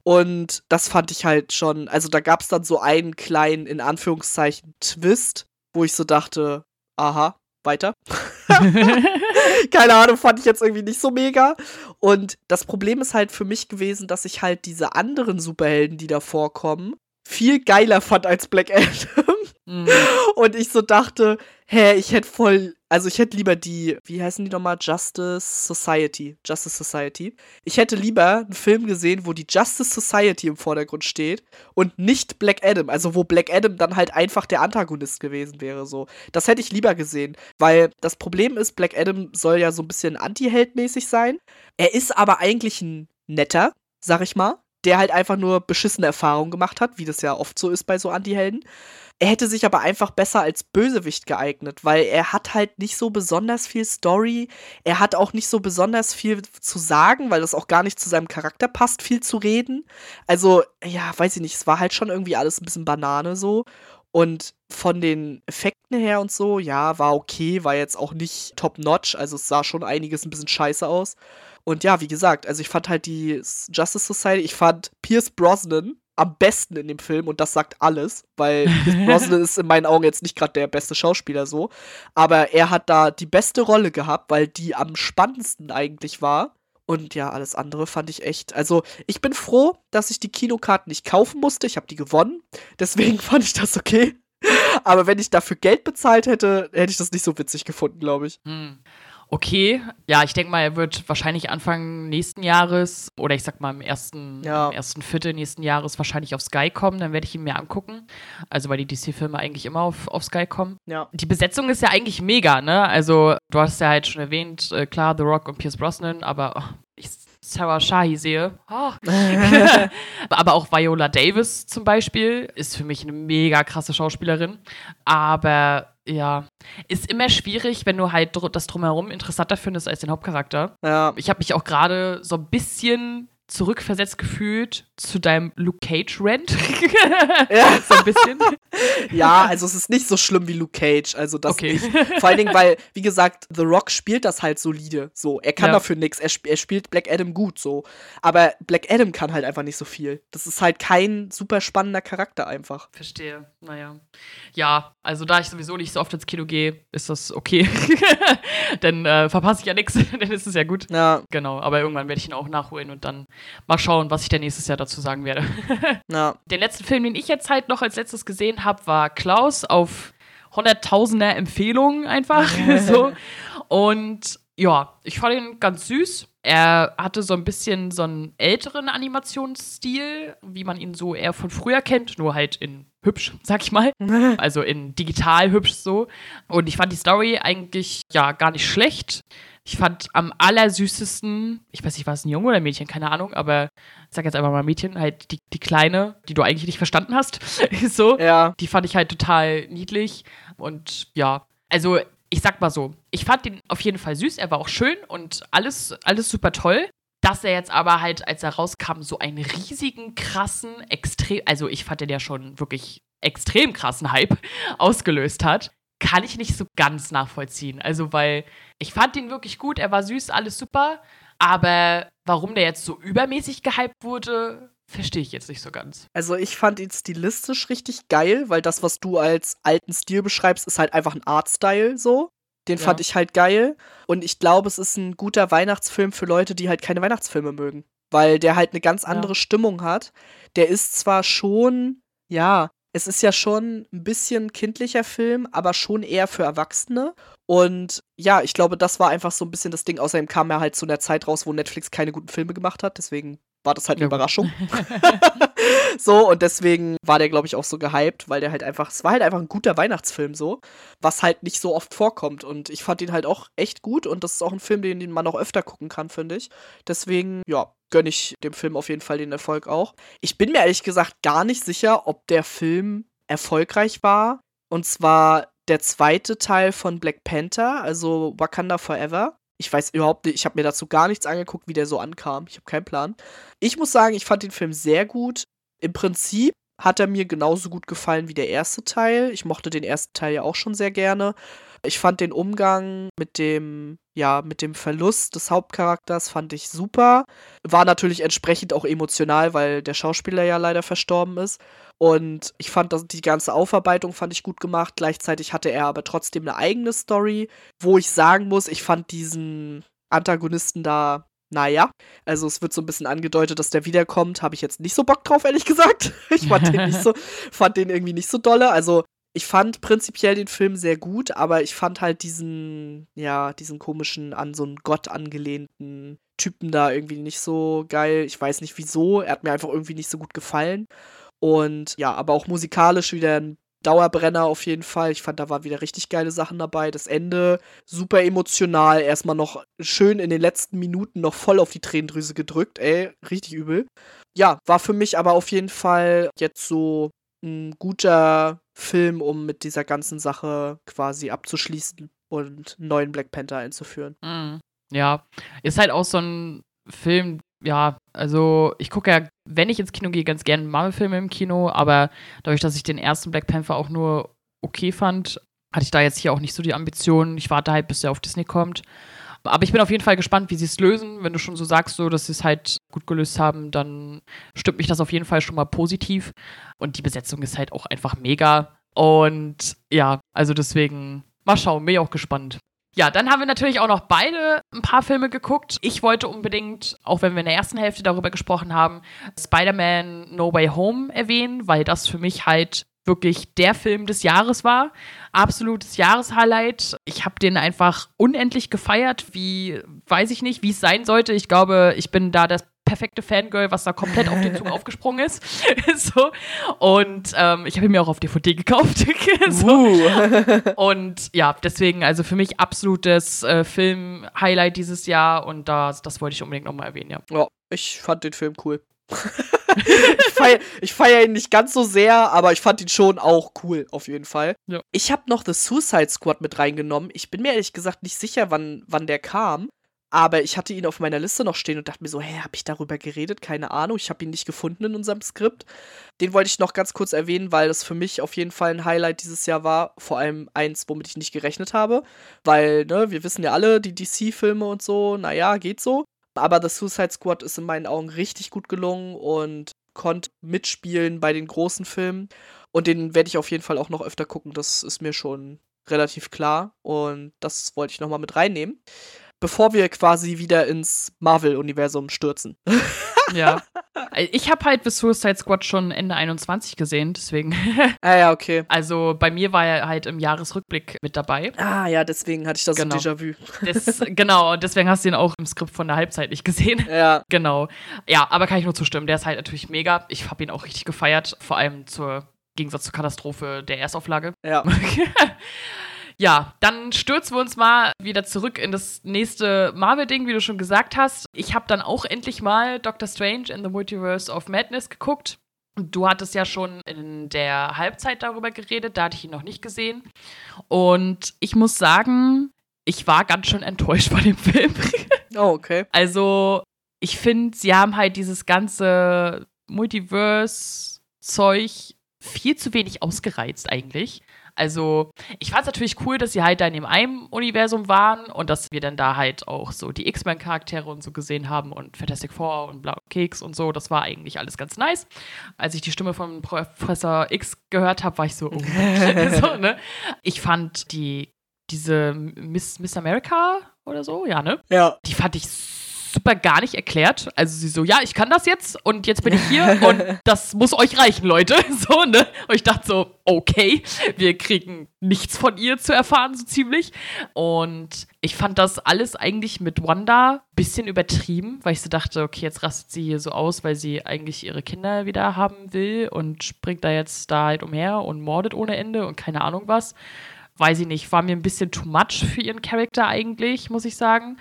Und das fand ich halt schon, also da gab es dann so einen kleinen, in Anführungszeichen, Twist, wo ich so dachte, aha, weiter. Keine Ahnung, fand ich jetzt irgendwie nicht so mega. Und das Problem ist halt für mich gewesen, dass ich halt diese anderen Superhelden, die da vorkommen, viel geiler fand als Black Adam. Hm. Und ich so dachte, hä, ich hätte voll, also ich hätte lieber die, wie heißen die nochmal? Justice Society. Justice Society. Ich hätte lieber einen Film gesehen, wo die Justice Society im Vordergrund steht und nicht Black Adam. Also wo Black Adam dann halt einfach der Antagonist gewesen wäre, so. Das hätte ich lieber gesehen, weil das Problem ist, Black Adam soll ja so ein bisschen anti-heldmäßig sein. Er ist aber eigentlich ein netter, sag ich mal, der halt einfach nur beschissene Erfahrungen gemacht hat, wie das ja oft so ist bei so Anti-Helden. Er hätte sich aber einfach besser als Bösewicht geeignet, weil er hat halt nicht so besonders viel Story. Er hat auch nicht so besonders viel zu sagen, weil das auch gar nicht zu seinem Charakter passt, viel zu reden. Also, ja, weiß ich nicht, es war halt schon irgendwie alles ein bisschen Banane so. Und von den Effekten her und so, ja, war okay, war jetzt auch nicht top-notch, also es sah schon einiges ein bisschen scheiße aus. Und ja, wie gesagt, also ich fand halt die Justice Society, ich fand Pierce Brosnan am besten in dem Film und das sagt alles, weil Pierce Brosnan ist in meinen Augen jetzt nicht gerade der beste Schauspieler so, aber er hat da die beste Rolle gehabt, weil die am spannendsten eigentlich war. Und ja, alles andere fand ich echt. Also, ich bin froh, dass ich die Kinokarten nicht kaufen musste. Ich habe die gewonnen. Deswegen fand ich das okay. Aber wenn ich dafür Geld bezahlt hätte, hätte ich das nicht so witzig gefunden, glaube ich. Hm. Okay, ja, ich denke mal, er wird wahrscheinlich Anfang nächsten Jahres oder ich sag mal im ersten, Ja. im ersten Viertel nächsten Jahres wahrscheinlich auf Sky kommen. Dann werde ich ihn mir angucken. Also, weil die DC-Filme eigentlich immer auf, auf Sky kommen. Ja. Die Besetzung ist ja eigentlich mega, ne? Also, du hast ja halt schon erwähnt, äh, klar, The Rock und Pierce Brosnan, aber oh, ich Sarah Shahi sehe. Oh. aber auch Viola Davis zum Beispiel ist für mich eine mega krasse Schauspielerin. Aber ja, ist immer schwierig, wenn du halt das drumherum interessanter findest als den Hauptcharakter. Ja. Ich habe mich auch gerade so ein bisschen zurückversetzt gefühlt zu deinem Luke Cage Rant. Ja. so ein bisschen. Ja, also es ist nicht so schlimm wie Luke Cage, also das Okay. nicht. Vor allen Dingen, weil, wie gesagt, The Rock spielt das halt solide, so. Er kann Ja. dafür nichts, er, sp er spielt Black Adam gut, so. Aber Black Adam kann halt einfach nicht so viel. Das ist halt kein super spannender Charakter einfach. Verstehe. Naja. Ja, also da ich sowieso nicht so oft ins Kino gehe, ist das okay. dann äh, verpasse ich ja nichts, dann ist es ja gut. Ja, Genau, aber irgendwann werde ich ihn auch nachholen und dann mal schauen, was ich dann nächstes Jahr dazu sagen werde. Ja. Den letzten Film, den ich jetzt halt noch als letztes gesehen habe, war Klaus auf hunderttausender Empfehlungen einfach. so. Und ja, ich fand ihn ganz süß. Er hatte so ein bisschen so einen älteren Animationsstil, wie man ihn so eher von früher kennt, nur halt in hübsch, sag ich mal. Also in digital hübsch so. Und ich fand die Story eigentlich ja gar nicht schlecht. Ich fand am allersüßesten, ich weiß nicht, war es ein Junge oder ein Mädchen, keine Ahnung, aber ich sag jetzt einfach mal Mädchen, halt die, die Kleine, die du eigentlich nicht verstanden hast. so. Ja. Die fand ich halt total niedlich. Und ja, also ich sag mal so, ich fand ihn auf jeden Fall süß, er war auch schön und alles, alles super toll. Dass er jetzt aber halt, als er rauskam, so einen riesigen, krassen, extrem, also ich fand den ja schon wirklich extrem krassen Hype ausgelöst hat, kann ich nicht so ganz nachvollziehen. Also, weil ich fand ihn wirklich gut, er war süß, alles super, aber warum der jetzt so übermäßig gehypt wurde, verstehe ich jetzt nicht so ganz. Also ich fand ihn stilistisch richtig geil, weil das, was du als alten Stil beschreibst, ist halt einfach ein Artstyle so. Den Ja. fand ich halt geil. Und ich glaube, es ist ein guter Weihnachtsfilm für Leute, die halt keine Weihnachtsfilme mögen. Weil der halt eine ganz andere Stimmung hat. Der ist zwar schon, ja, es ist ja schon ein bisschen kindlicher Film, aber schon eher für Erwachsene. Und ja, ich glaube, das war einfach so ein bisschen das Ding. Außerdem kam er halt zu einer Zeit raus, wo Netflix keine guten Filme gemacht hat. Deswegen war das halt eine Ja. Überraschung. so, und deswegen war der, glaube ich, auch so gehypt, weil der halt einfach, es war halt einfach ein guter Weihnachtsfilm so, was halt nicht so oft vorkommt. Und ich fand ihn halt auch echt gut und das ist auch ein Film, den, den man auch öfter gucken kann, finde ich. Deswegen, ja, gönne ich dem Film auf jeden Fall den Erfolg auch. Ich bin mir ehrlich gesagt gar nicht sicher, ob der Film erfolgreich war. Und zwar der zweite Teil von Black Panther, also Wakanda Forever. Ich weiß überhaupt nicht, ich habe mir dazu gar nichts angeguckt, wie der so ankam. Ich habe keinen Plan. Ich muss sagen, ich fand den Film sehr gut. Im Prinzip hat er mir genauso gut gefallen wie der erste Teil. Ich mochte den ersten Teil ja auch schon sehr gerne. Ich fand den Umgang mit dem, ja, mit dem Verlust des Hauptcharakters fand ich super. War natürlich entsprechend auch emotional, weil der Schauspieler ja leider verstorben ist. Und ich fand dass die ganze Aufarbeitung fand ich gut gemacht. Gleichzeitig hatte er aber trotzdem eine eigene Story, wo ich sagen muss, ich fand diesen Antagonisten da, naja. Also es wird so ein bisschen angedeutet, dass der wiederkommt. Habe ich jetzt nicht so Bock drauf, ehrlich gesagt. Ich fand den nicht so, fand den irgendwie nicht so dolle. Also ich fand prinzipiell den Film sehr gut, aber ich fand halt diesen, ja, diesen komischen, an so einen Gott angelehnten Typen da irgendwie nicht so geil. Ich weiß nicht wieso. Er hat mir einfach irgendwie nicht so gut gefallen. Und ja, aber auch musikalisch wieder ein Dauerbrenner auf jeden Fall. Ich fand, da waren wieder richtig geile Sachen dabei. Das Ende super emotional. Erstmal noch schön in den letzten Minuten noch voll auf die Tränendrüse gedrückt. Ey, richtig übel. Ja, war für mich aber auf jeden Fall jetzt so ein guter Film, um mit dieser ganzen Sache quasi abzuschließen und einen neuen Black Panther einzuführen. Mhm. Ja, ist halt auch so ein Film, ja, also ich gucke ja, wenn ich ins Kino gehe, ganz gerne Marvel-Filme im Kino, aber dadurch, dass ich den ersten Black Panther auch nur okay fand, hatte ich da jetzt hier auch nicht so die Ambition. Ich warte halt, bis der auf Disney kommt. Aber ich bin auf jeden Fall gespannt, wie sie es lösen. Wenn du schon so sagst, so, dass sie es halt gut gelöst haben, dann stimmt mich das auf jeden Fall schon mal positiv. Und die Besetzung ist halt auch einfach mega. Und ja, also deswegen, mal schauen, bin ich auch gespannt. Ja, dann haben wir natürlich auch noch beide ein paar Filme geguckt. Ich wollte unbedingt, auch wenn wir in der ersten Hälfte darüber gesprochen haben, Spider-Man No Way Home erwähnen, weil das für mich halt wirklich der Film des Jahres war. Absolutes Jahreshighlight. Ich habe den einfach unendlich gefeiert, wie, weiß ich nicht, wie es sein sollte. Ich glaube, ich bin da das perfekte Fangirl, was da komplett auf den Zug aufgesprungen ist. so. Und ähm, ich habe ihn mir auch auf DVD gekauft. so. Uh. Und ja, deswegen, also für mich absolutes äh, Film-Highlight dieses Jahr und das, das wollte ich unbedingt nochmal erwähnen, ja. Ja, ich fand den Film cool. ich feiere feier ihn nicht ganz so sehr, aber ich fand ihn schon auch cool, auf jeden Fall. Ja. Ich habe noch The Suicide Squad mit reingenommen. Ich bin mir ehrlich gesagt nicht sicher, wann, wann der kam. Aber ich hatte ihn auf meiner Liste noch stehen und dachte mir so, hä, habe ich darüber geredet? Keine Ahnung. Ich habe ihn nicht gefunden in unserem Skript. Den wollte ich noch ganz kurz erwähnen, weil das für mich auf jeden Fall ein Highlight dieses Jahr war. Vor allem eins, womit ich nicht gerechnet habe. Weil, ne, wir wissen ja alle, die DC-Filme und so, naja, geht so. Aber The Suicide Squad ist in meinen Augen richtig gut gelungen und konnte mitspielen bei den großen Filmen. Und den werde ich auf jeden Fall auch noch öfter gucken. Das ist mir schon relativ klar. Und das wollte ich nochmal mit reinnehmen. Bevor wir quasi wieder ins Marvel-Universum stürzen. ja. Ich habe halt bis Suicide Squad schon Ende 21 gesehen, deswegen. ah ja, okay. Also bei mir war er halt im Jahresrückblick mit dabei. Ah ja, deswegen hatte ich das genau. so Déjà-vu. genau, und deswegen hast du ihn auch im Skript von der Halbzeit nicht gesehen. Ja. Genau. Ja, aber kann ich nur zustimmen. Der ist halt natürlich mega. Ich habe ihn auch richtig gefeiert, vor allem zur Gegensatz zur Katastrophe der Erstauflage. Ja. Ja, dann stürzen wir uns mal wieder zurück in das nächste Marvel-Ding, wie du schon gesagt hast. Ich habe dann auch endlich mal Doctor Strange in the Multiverse of Madness geguckt. Du hattest ja schon in der Halbzeit darüber geredet, da hatte ich ihn noch nicht gesehen. Und ich muss sagen, ich war ganz schön enttäuscht von dem Film. Oh, okay. Also, ich finde, sie haben halt dieses ganze Multiverse-Zeug viel zu wenig ausgereizt eigentlich. Also, ich fand es natürlich cool, dass sie halt da in dem einen Universum waren und dass wir dann da halt auch so die X-Men-Charaktere und so gesehen haben und Fantastic Four und Blau Keks und so. Das war eigentlich alles ganz nice. Als ich die Stimme von Professor X gehört habe, war ich so, oh, so ne? Ich fand die, diese Miss, Miss America oder so, ja, ne? Ja. Die fand ich so super gar nicht erklärt. Also sie so, ja, ich kann das jetzt und jetzt bin ich hier und das muss euch reichen, Leute. So, ne? Und ich dachte so, okay, wir kriegen nichts von ihr zu erfahren, so ziemlich. Und ich fand das alles eigentlich mit Wanda ein bisschen übertrieben, weil ich so dachte, okay, jetzt rastet sie hier so aus, weil sie eigentlich ihre Kinder wieder haben will und springt da jetzt da halt umher und mordet ohne Ende und keine Ahnung was weiß ich nicht, war mir ein bisschen too much für ihren Charakter eigentlich, muss ich sagen.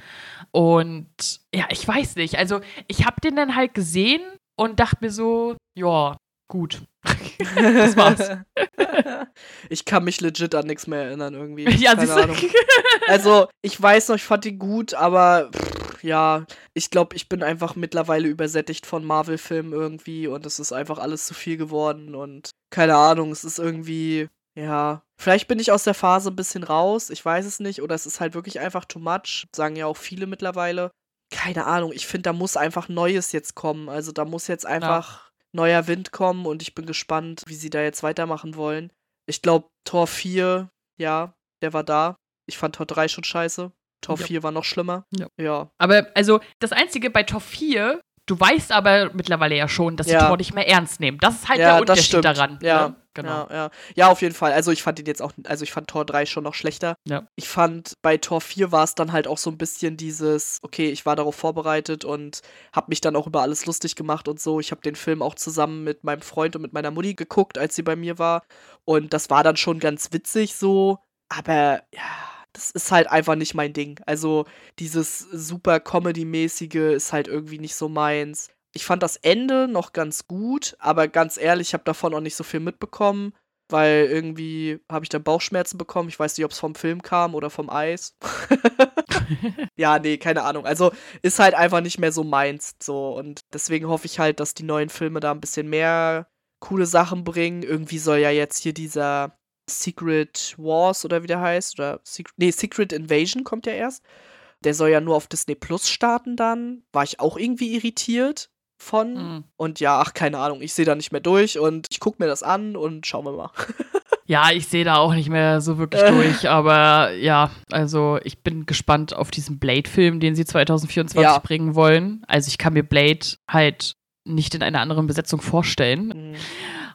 Und ja, ich weiß nicht. Also, ich habe den dann halt gesehen und dachte mir so, ja, gut. das war's. ich kann mich legit an nichts mehr erinnern irgendwie. Ja, Keine Ahnung. Also, ich weiß noch, ich fand ihn gut, aber pff, ja, ich glaube, ich bin einfach mittlerweile übersättigt von Marvel-Filmen irgendwie und es ist einfach alles zu viel geworden und keine Ahnung, es ist irgendwie ja, vielleicht bin ich aus der Phase ein bisschen raus, ich weiß es nicht, oder es ist halt wirklich einfach too much, sagen ja auch viele mittlerweile. Keine Ahnung, ich finde, da muss einfach Neues jetzt kommen. Also da muss jetzt einfach ja. neuer Wind kommen und ich bin gespannt, wie sie da jetzt weitermachen wollen. Ich glaube, Tor 4, ja, der war da. Ich fand Tor 3 schon scheiße. Tor ja. 4 war noch schlimmer. Ja. ja. Aber also das Einzige bei Tor 4, Du weißt aber mittlerweile ja schon, dass ja. sie Thor nicht mehr ernst nehmen. Das ist halt ja, der Unterschied daran. Ja. Ne? Genau. Ja, ja. ja, auf jeden Fall. Also ich fand ihn jetzt auch, also ich fand Tor 3 schon noch schlechter. Ja. Ich fand, bei Tor 4 war es dann halt auch so ein bisschen dieses, okay, ich war darauf vorbereitet und habe mich dann auch über alles lustig gemacht und so. Ich habe den Film auch zusammen mit meinem Freund und mit meiner Mutti geguckt, als sie bei mir war. Und das war dann schon ganz witzig so. Aber ja, das ist halt einfach nicht mein Ding. Also dieses super Comedy-mäßige ist halt irgendwie nicht so meins. Ich fand das Ende noch ganz gut, aber ganz ehrlich, ich habe davon auch nicht so viel mitbekommen, weil irgendwie habe ich dann Bauchschmerzen bekommen. Ich weiß nicht, ob es vom Film kam oder vom Eis. ja, nee, keine Ahnung. Also ist halt einfach nicht mehr so meins so und deswegen hoffe ich halt, dass die neuen Filme da ein bisschen mehr coole Sachen bringen. Irgendwie soll ja jetzt hier dieser Secret Wars oder wie der heißt. Oder Secret, nee, Secret Invasion kommt ja erst. Der soll ja nur auf Disney Plus starten dann. War ich auch irgendwie irritiert von. Mhm. Und ja, ach, keine Ahnung, ich sehe da nicht mehr durch und ich gucke mir das an und schauen wir mal. ja, ich sehe da auch nicht mehr so wirklich durch, aber ja, also ich bin gespannt auf diesen Blade-Film, den sie 2024 ja. bringen wollen. Also ich kann mir Blade halt nicht in einer anderen Besetzung vorstellen. Mhm.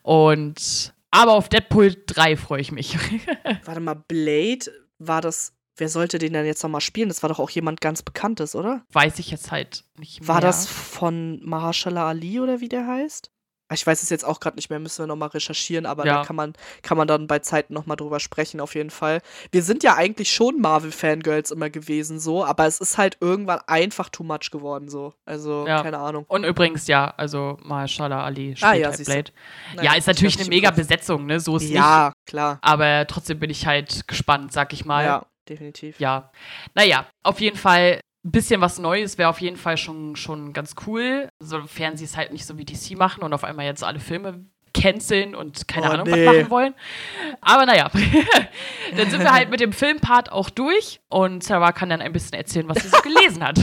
Und aber auf Deadpool 3 freue ich mich. Warte mal, Blade, war das. Wer sollte den denn jetzt nochmal spielen? Das war doch auch jemand ganz Bekanntes, oder? Weiß ich jetzt halt nicht mehr. War das von Mahershala Ali oder wie der heißt? Ich weiß es jetzt auch gerade nicht mehr, müssen wir nochmal recherchieren, aber ja. da kann man, kann man dann bei Zeiten nochmal drüber sprechen, auf jeden Fall. Wir sind ja eigentlich schon Marvel-Fangirls immer gewesen, so, aber es ist halt irgendwann einfach too much geworden, so. Also, ja. keine Ahnung. Und übrigens, ja, also Mahershala Ali spielt ah, ja, halt Blade. Naja, ja, ist natürlich eine mega Besetzung, ne, so ist ja, nicht. Ja, klar. Aber trotzdem bin ich halt gespannt, sag ich mal. Ja, definitiv. Ja. Naja, auf jeden Fall ein bisschen was Neues wäre auf jeden Fall schon, schon ganz cool, sofern sie es halt nicht so wie DC machen und auf einmal jetzt alle Filme canceln und keine oh, Ahnung nee. was machen wollen. Aber naja, dann sind wir halt mit dem Filmpart auch durch und Sarah kann dann ein bisschen erzählen, was sie so gelesen hat.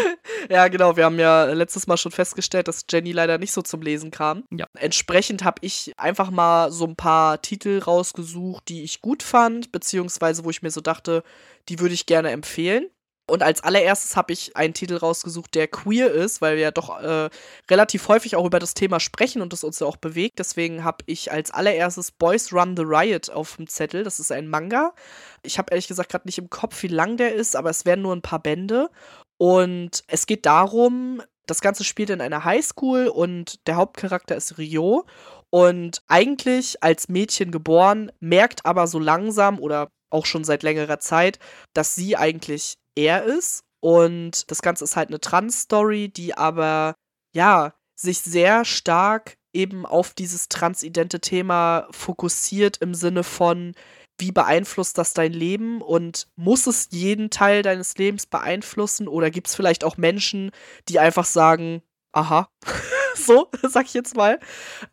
ja, genau. Wir haben ja letztes Mal schon festgestellt, dass Jenny leider nicht so zum Lesen kam. Ja. Entsprechend habe ich einfach mal so ein paar Titel rausgesucht, die ich gut fand, beziehungsweise wo ich mir so dachte, die würde ich gerne empfehlen. Und als allererstes habe ich einen Titel rausgesucht, der queer ist, weil wir ja doch äh, relativ häufig auch über das Thema sprechen und es uns ja auch bewegt. Deswegen habe ich als allererstes Boys Run the Riot auf dem Zettel. Das ist ein Manga. Ich habe ehrlich gesagt gerade nicht im Kopf, wie lang der ist, aber es werden nur ein paar Bände. Und es geht darum, das Ganze spielt in einer Highschool und der Hauptcharakter ist Rio. Und eigentlich als Mädchen geboren, merkt aber so langsam oder auch schon seit längerer Zeit, dass sie eigentlich er ist. Und das Ganze ist halt eine Trans-Story, die aber, ja, sich sehr stark eben auf dieses transidente Thema fokussiert im Sinne von, wie beeinflusst das dein Leben und muss es jeden Teil deines Lebens beeinflussen oder gibt es vielleicht auch Menschen, die einfach sagen, aha, so, sag ich jetzt mal,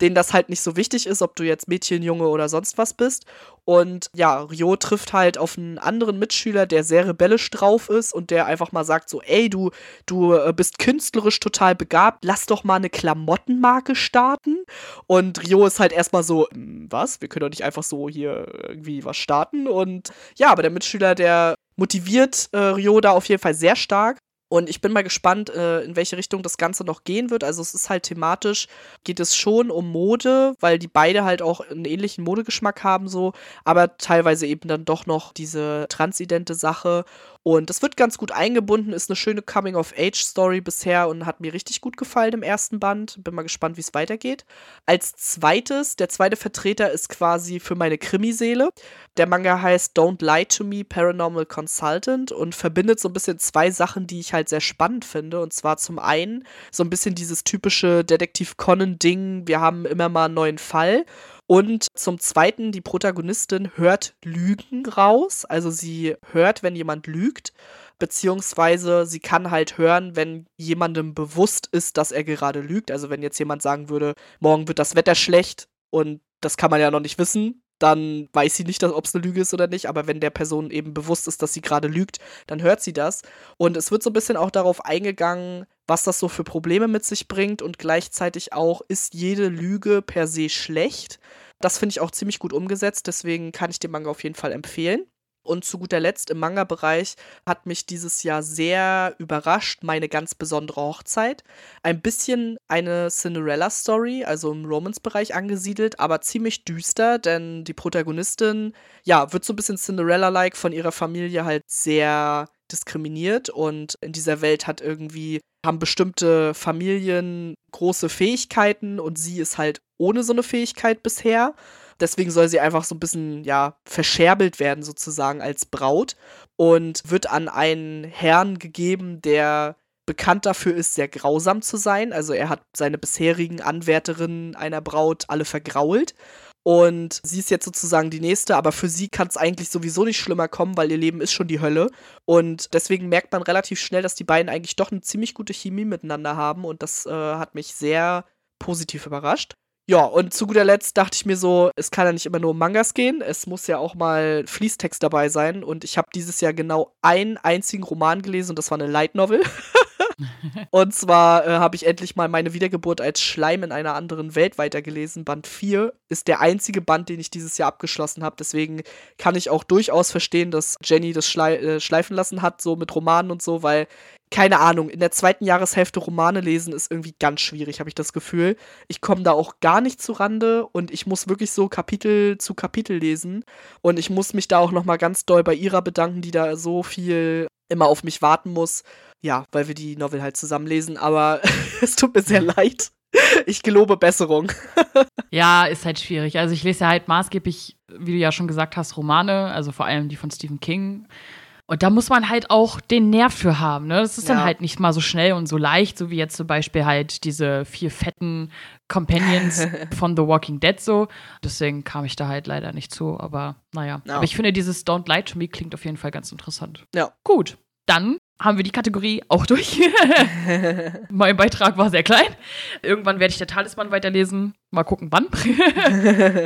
denen das halt nicht so wichtig ist, ob du jetzt Mädchen, Junge oder sonst was bist. Und ja, Rio trifft halt auf einen anderen Mitschüler, der sehr rebellisch drauf ist und der einfach mal sagt so, ey, du, du äh, bist künstlerisch total begabt, lass doch mal eine Klamottenmarke starten. Und Rio ist halt erstmal so, hm, was? Wir können doch nicht einfach so hier irgendwie was starten. Und ja, aber der Mitschüler, der motiviert äh, Rio da auf jeden Fall sehr stark. Und ich bin mal gespannt, äh, in welche Richtung das Ganze noch gehen wird. Also es ist halt thematisch, geht es schon um Mode, weil die beide halt auch einen ähnlichen Modegeschmack haben, so, aber teilweise eben dann doch noch diese transidente Sache. Und das wird ganz gut eingebunden, ist eine schöne Coming-of-Age-Story bisher und hat mir richtig gut gefallen im ersten Band. Bin mal gespannt, wie es weitergeht. Als zweites, der zweite Vertreter ist quasi für meine Krimiseele. Der Manga heißt Don't Lie to Me, Paranormal Consultant und verbindet so ein bisschen zwei Sachen, die ich halt sehr spannend finde. Und zwar zum einen so ein bisschen dieses typische Detektiv Conan-Ding, wir haben immer mal einen neuen Fall. Und zum Zweiten, die Protagonistin hört Lügen raus. Also sie hört, wenn jemand lügt, beziehungsweise sie kann halt hören, wenn jemandem bewusst ist, dass er gerade lügt. Also wenn jetzt jemand sagen würde, morgen wird das Wetter schlecht und das kann man ja noch nicht wissen, dann weiß sie nicht, ob es eine Lüge ist oder nicht, aber wenn der Person eben bewusst ist, dass sie gerade lügt, dann hört sie das. Und es wird so ein bisschen auch darauf eingegangen, was das so für Probleme mit sich bringt und gleichzeitig auch, ist jede Lüge per se schlecht? Das finde ich auch ziemlich gut umgesetzt, deswegen kann ich den Manga auf jeden Fall empfehlen. Und zu guter Letzt im Manga-Bereich hat mich dieses Jahr sehr überrascht meine ganz besondere Hochzeit. Ein bisschen eine Cinderella-Story, also im Romance-Bereich angesiedelt, aber ziemlich düster, denn die Protagonistin, ja, wird so ein bisschen Cinderella-like von ihrer Familie halt sehr diskriminiert und in dieser Welt hat irgendwie haben bestimmte Familien große Fähigkeiten und sie ist halt ohne so eine Fähigkeit bisher. Deswegen soll sie einfach so ein bisschen, ja, verscherbelt werden sozusagen als Braut und wird an einen Herrn gegeben, der bekannt dafür ist, sehr grausam zu sein. Also er hat seine bisherigen Anwärterinnen einer Braut alle vergrault und sie ist jetzt sozusagen die nächste, aber für sie kann es eigentlich sowieso nicht schlimmer kommen, weil ihr Leben ist schon die Hölle. Und deswegen merkt man relativ schnell, dass die beiden eigentlich doch eine ziemlich gute Chemie miteinander haben. Und das äh, hat mich sehr positiv überrascht. Ja, und zu guter Letzt dachte ich mir so, es kann ja nicht immer nur um Mangas gehen, es muss ja auch mal Fließtext dabei sein. Und ich habe dieses Jahr genau einen einzigen Roman gelesen und das war eine Light Novel. und zwar äh, habe ich endlich mal meine Wiedergeburt als Schleim in einer anderen Welt weitergelesen. Band 4 ist der einzige Band, den ich dieses Jahr abgeschlossen habe. Deswegen kann ich auch durchaus verstehen, dass Jenny das Schlei äh, schleifen lassen hat, so mit Romanen und so, weil keine Ahnung, in der zweiten Jahreshälfte Romane lesen ist irgendwie ganz schwierig, habe ich das Gefühl. Ich komme da auch gar nicht zu Rande und ich muss wirklich so Kapitel zu Kapitel lesen und ich muss mich da auch noch mal ganz doll bei ihrer bedanken, die da so viel immer auf mich warten muss ja, weil wir die Novel halt zusammen lesen, aber es tut mir sehr leid. Ich gelobe Besserung. ja, ist halt schwierig. Also ich lese ja halt maßgeblich, wie du ja schon gesagt hast, Romane, also vor allem die von Stephen King. Und da muss man halt auch den Nerv für haben. Ne? Das ist ja. dann halt nicht mal so schnell und so leicht, so wie jetzt zum Beispiel halt diese vier fetten Companions von The Walking Dead so. Deswegen kam ich da halt leider nicht zu. Aber naja. No. Aber ich finde, dieses Don't Lie to Me klingt auf jeden Fall ganz interessant. Ja. Gut. Dann haben wir die Kategorie auch durch. mein Beitrag war sehr klein. Irgendwann werde ich der Talisman weiterlesen. Mal gucken, wann.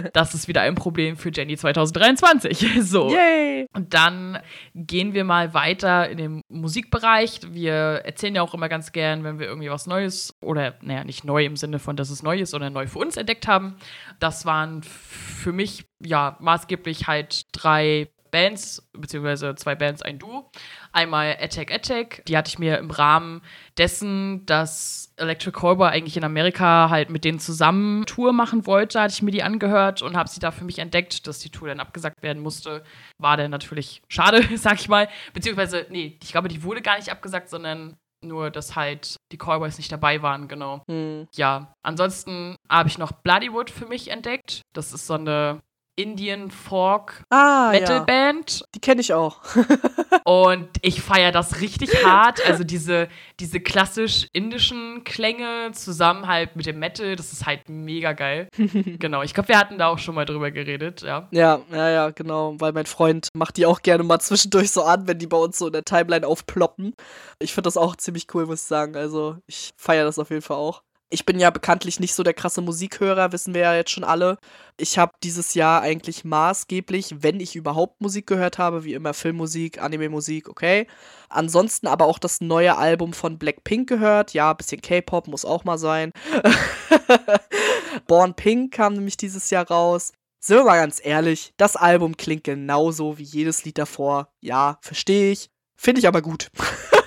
das ist wieder ein Problem für Jenny 2023. So. Yay. Und dann gehen wir mal weiter in den Musikbereich. Wir erzählen ja auch immer ganz gern, wenn wir irgendwie was Neues oder, naja, nicht neu im Sinne von, dass es neu ist, sondern neu für uns entdeckt haben. Das waren für mich ja maßgeblich halt drei Bands, beziehungsweise zwei Bands, ein Duo. Einmal Attack Attack, die hatte ich mir im Rahmen dessen, dass Electric Callboy eigentlich in Amerika halt mit denen zusammen Tour machen wollte, hatte ich mir die angehört und habe sie da für mich entdeckt, dass die Tour dann abgesagt werden musste. War dann natürlich schade, sag ich mal. Beziehungsweise, nee, ich glaube, die wurde gar nicht abgesagt, sondern nur, dass halt die Callboys nicht dabei waren, genau. Hm. Ja, ansonsten habe ich noch Bloodywood für mich entdeckt. Das ist so eine Indian Folk ah, Metal ja. Band. Die kenne ich auch. und ich feiere das richtig hart. Also diese, diese klassisch indischen Klänge zusammen halt mit dem Metal, das ist halt mega geil. genau, ich glaube, wir hatten da auch schon mal drüber geredet, ja. Ja, ja, ja, genau. Weil mein Freund macht die auch gerne mal zwischendurch so an, wenn die bei uns so in der Timeline aufploppen. Ich finde das auch ziemlich cool, muss ich sagen. Also ich feiere das auf jeden Fall auch. Ich bin ja bekanntlich nicht so der krasse Musikhörer, wissen wir ja jetzt schon alle. Ich habe dieses Jahr eigentlich maßgeblich, wenn ich überhaupt Musik gehört habe, wie immer Filmmusik, Anime-Musik, okay. Ansonsten aber auch das neue Album von Blackpink gehört. Ja, bisschen K-Pop muss auch mal sein. Born Pink kam nämlich dieses Jahr raus. Sind wir mal ganz ehrlich, das Album klingt genauso wie jedes Lied davor. Ja, verstehe ich. Finde ich aber gut.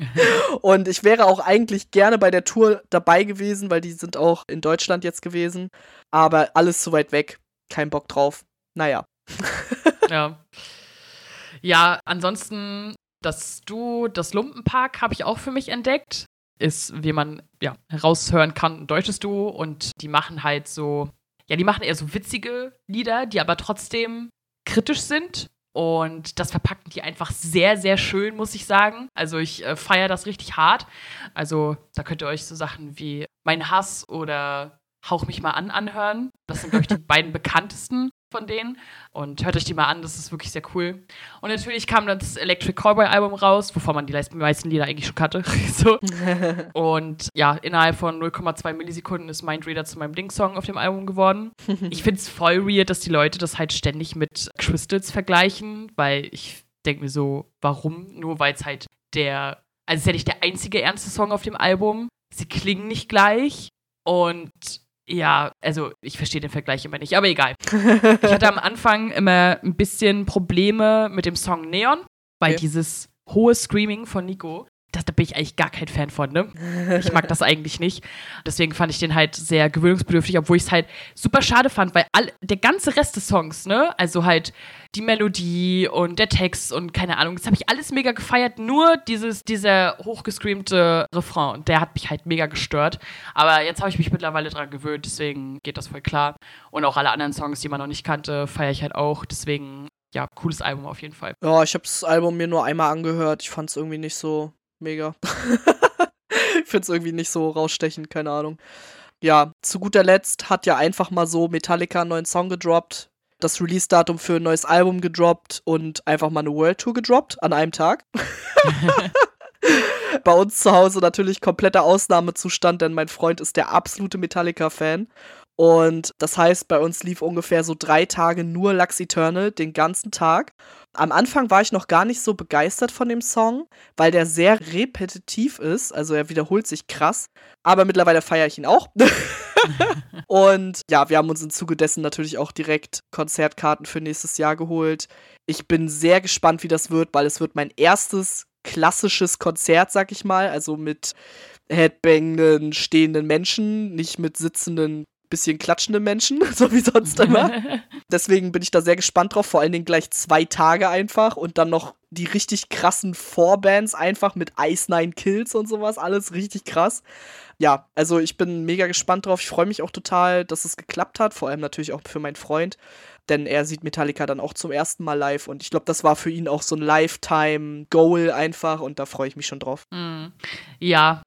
und ich wäre auch eigentlich gerne bei der Tour dabei gewesen, weil die sind auch in Deutschland jetzt gewesen. Aber alles zu weit weg. Kein Bock drauf. Naja. ja. Ja, ansonsten das Du, das Lumpenpark habe ich auch für mich entdeckt. Ist, wie man ja heraushören kann, ein deutsches Duo und die machen halt so, ja, die machen eher so witzige Lieder, die aber trotzdem kritisch sind und das verpacken die einfach sehr, sehr schön, muss ich sagen. Also ich äh, feiere das richtig hart. Also da könnt ihr euch so Sachen wie Mein Hass oder Hauch mich mal an anhören. Das sind, glaube ich, die beiden bekanntesten von denen. Und hört euch die mal an, das ist wirklich sehr cool. Und natürlich kam dann das Electric Cowboy Album raus, wovon man die meisten Lieder eigentlich schon kannte. so. Und ja, innerhalb von 0,2 Millisekunden ist Mindreader zu meinem Ding-Song auf dem Album geworden. Ich finde es voll weird, dass die Leute das halt ständig mit Crystals vergleichen, weil ich denke mir so, warum? Nur weil es halt der, also es ist ja nicht der einzige ernste Song auf dem Album. Sie klingen nicht gleich. Und ja, also ich verstehe den Vergleich immer nicht, aber egal. ich hatte am Anfang immer ein bisschen Probleme mit dem Song Neon, weil okay. dieses hohe Screaming von Nico das, da bin ich eigentlich gar kein Fan von, ne? Ich mag das eigentlich nicht. Deswegen fand ich den halt sehr gewöhnungsbedürftig, obwohl ich es halt super schade fand, weil all, der ganze Rest des Songs, ne? Also halt die Melodie und der Text und keine Ahnung, das habe ich alles mega gefeiert. Nur dieses, dieser hochgescreamte Refrain, der hat mich halt mega gestört. Aber jetzt habe ich mich mittlerweile dran gewöhnt, deswegen geht das voll klar. Und auch alle anderen Songs, die man noch nicht kannte, feiere ich halt auch. Deswegen ja, cooles Album auf jeden Fall. Ja, ich habe das Album mir nur einmal angehört. Ich fand es irgendwie nicht so mega. ich finde es irgendwie nicht so rausstechend, keine Ahnung. Ja, zu guter Letzt hat ja einfach mal so Metallica einen neuen Song gedroppt, das Release-Datum für ein neues Album gedroppt und einfach mal eine World Tour gedroppt an einem Tag. Bei uns zu Hause natürlich kompletter Ausnahmezustand, denn mein Freund ist der absolute Metallica-Fan. Und das heißt, bei uns lief ungefähr so drei Tage nur Lux Eternal, den ganzen Tag. Am Anfang war ich noch gar nicht so begeistert von dem Song, weil der sehr repetitiv ist. Also er wiederholt sich krass. Aber mittlerweile feiere ich ihn auch. und ja, wir haben uns im Zuge dessen natürlich auch direkt Konzertkarten für nächstes Jahr geholt. Ich bin sehr gespannt, wie das wird, weil es wird mein erstes klassisches Konzert, sag ich mal. Also mit headbangenden, stehenden Menschen, nicht mit sitzenden bisschen klatschende Menschen, so wie sonst immer. Deswegen bin ich da sehr gespannt drauf. Vor allen Dingen gleich zwei Tage einfach und dann noch die richtig krassen Vorbands einfach mit Ice Nine Kills und sowas. Alles richtig krass. Ja, also ich bin mega gespannt drauf. Ich freue mich auch total, dass es geklappt hat. Vor allem natürlich auch für meinen Freund. Denn er sieht Metallica dann auch zum ersten Mal live. Und ich glaube, das war für ihn auch so ein Lifetime-Goal einfach. Und da freue ich mich schon drauf. Mm. Ja,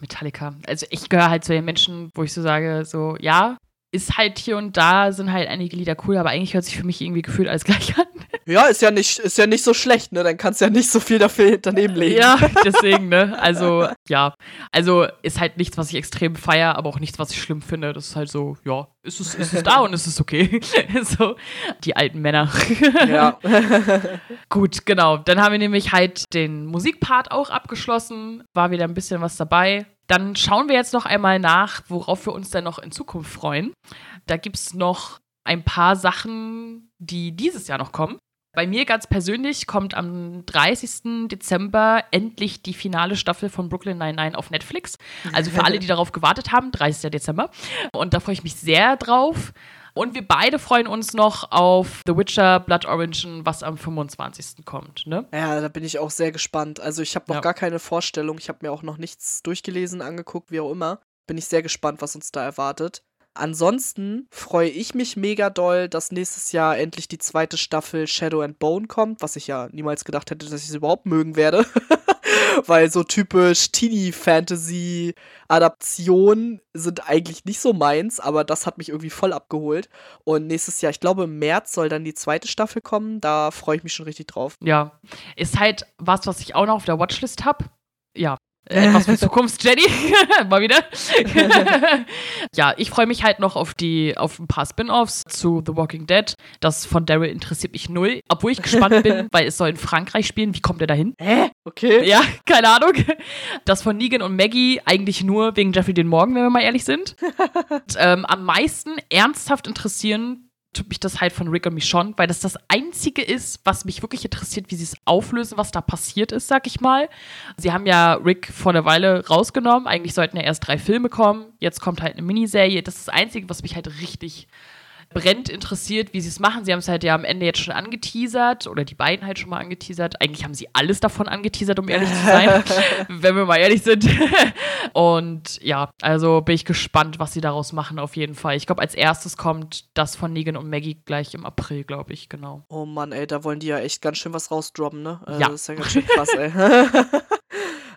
Metallica. Also ich gehöre halt zu den Menschen, wo ich so sage, so, ja, ist halt hier und da sind halt einige Lieder cool, aber eigentlich hört sich für mich irgendwie gefühlt alles gleich an. Ja, ist ja nicht, ist ja nicht so schlecht, ne? Dann kannst du ja nicht so viel dafür daneben legen. Ja, deswegen, ne? Also, ja. Also ist halt nichts, was ich extrem feiere, aber auch nichts, was ich schlimm finde. Das ist halt so, ja, ist es, ist es da und ist es okay. so, die alten Männer. ja. Gut, genau. Dann haben wir nämlich halt den Musikpart auch abgeschlossen. War wieder ein bisschen was dabei. Dann schauen wir jetzt noch einmal nach, worauf wir uns dann noch in Zukunft freuen. Da gibt es noch ein paar Sachen, die dieses Jahr noch kommen. Bei mir ganz persönlich kommt am 30. Dezember endlich die finale Staffel von Brooklyn 99 auf Netflix. Also für alle, die darauf gewartet haben, 30. Dezember. Und da freue ich mich sehr drauf. Und wir beide freuen uns noch auf The Witcher Blood Orange, was am 25. kommt. Ne? Ja, da bin ich auch sehr gespannt. Also ich habe noch ja. gar keine Vorstellung. Ich habe mir auch noch nichts durchgelesen, angeguckt, wie auch immer. Bin ich sehr gespannt, was uns da erwartet. Ansonsten freue ich mich mega doll, dass nächstes Jahr endlich die zweite Staffel Shadow and Bone kommt, was ich ja niemals gedacht hätte, dass ich es überhaupt mögen werde. Weil so typisch Teenie-Fantasy-Adaptionen sind eigentlich nicht so meins, aber das hat mich irgendwie voll abgeholt. Und nächstes Jahr, ich glaube, im März soll dann die zweite Staffel kommen. Da freue ich mich schon richtig drauf. Ja, ist halt was, was ich auch noch auf der Watchlist habe. Ja, etwas für Zukunft, Jenny. Mal wieder. ja, ich freue mich halt noch auf die, auf ein paar Spin-offs zu The Walking Dead. Das von Daryl interessiert mich null. Obwohl ich gespannt bin, weil es soll in Frankreich spielen. Wie kommt er dahin? Hä? Okay. Ja, keine Ahnung. Das von Negan und Maggie eigentlich nur wegen Jeffrey den Morgen, wenn wir mal ehrlich sind. Und, ähm, am meisten ernsthaft interessieren tut mich das halt von Rick und Michonne, weil das das Einzige ist, was mich wirklich interessiert, wie sie es auflösen, was da passiert ist, sag ich mal. Sie haben ja Rick vor einer Weile rausgenommen. Eigentlich sollten ja erst drei Filme kommen. Jetzt kommt halt eine Miniserie. Das ist das Einzige, was mich halt richtig brennt interessiert, wie sie es machen. Sie haben es halt ja am Ende jetzt schon angeteasert oder die beiden halt schon mal angeteasert. Eigentlich haben sie alles davon angeteasert, um ehrlich zu sein, wenn wir mal ehrlich sind. Und ja, also bin ich gespannt, was sie daraus machen auf jeden Fall. Ich glaube, als erstes kommt das von Negan und Maggie gleich im April, glaube ich, genau. Oh Mann, ey, da wollen die ja echt ganz schön was rausdroppen, ne? Also, ja. Das ist ja ganz schön krass, ey.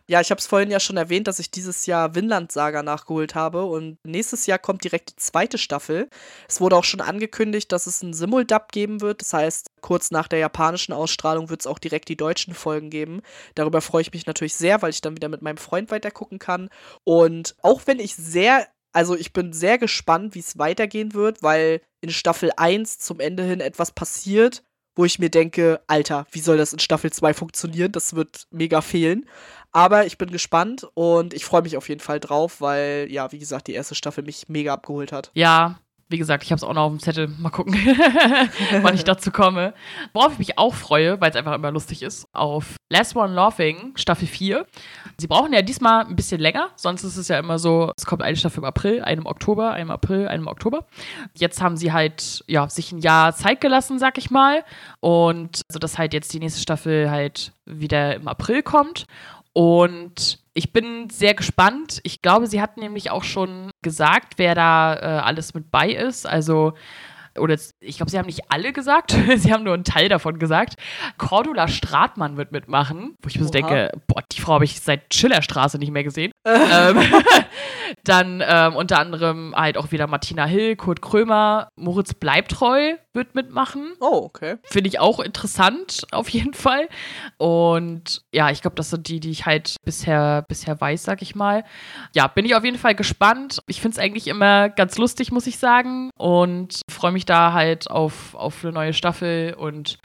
Ja, ich habe es vorhin ja schon erwähnt, dass ich dieses Jahr Vinland Saga nachgeholt habe und nächstes Jahr kommt direkt die zweite Staffel. Es wurde auch schon angekündigt, dass es einen Simuldub geben wird. Das heißt, kurz nach der japanischen Ausstrahlung wird es auch direkt die deutschen Folgen geben. Darüber freue ich mich natürlich sehr, weil ich dann wieder mit meinem Freund weitergucken kann. Und auch wenn ich sehr also ich bin sehr gespannt, wie es weitergehen wird, weil in Staffel 1 zum Ende hin etwas passiert, wo ich mir denke, Alter, wie soll das in Staffel 2 funktionieren? Das wird mega fehlen. Aber ich bin gespannt und ich freue mich auf jeden Fall drauf, weil, ja, wie gesagt, die erste Staffel mich mega abgeholt hat. Ja, wie gesagt, ich habe es auch noch auf dem Zettel. Mal gucken, wann ich dazu komme. Worauf ich mich auch freue, weil es einfach immer lustig ist, auf Last One Laughing, Staffel 4. Sie brauchen ja diesmal ein bisschen länger, sonst ist es ja immer so, es kommt eine Staffel im April, eine im Oktober, eine im April, eine im Oktober. Jetzt haben sie halt, ja, sich ein Jahr Zeit gelassen, sag ich mal. Und so, dass halt jetzt die nächste Staffel halt wieder im April kommt. Und ich bin sehr gespannt. Ich glaube, sie hat nämlich auch schon gesagt, wer da äh, alles mit bei ist. Also oder ich glaube, sie haben nicht alle gesagt, sie haben nur einen Teil davon gesagt. Cordula Stratmann wird mitmachen, wo ich mir so denke, boah, die Frau habe ich seit Schillerstraße nicht mehr gesehen. ähm, dann ähm, unter anderem halt auch wieder Martina Hill, Kurt Krömer, Moritz Bleibtreu wird mitmachen. Oh, okay. Finde ich auch interessant, auf jeden Fall. Und ja, ich glaube, das sind die, die ich halt bisher, bisher weiß, sag ich mal. Ja, bin ich auf jeden Fall gespannt. Ich finde es eigentlich immer ganz lustig, muss ich sagen. Und freue mich da halt auf, auf eine neue Staffel und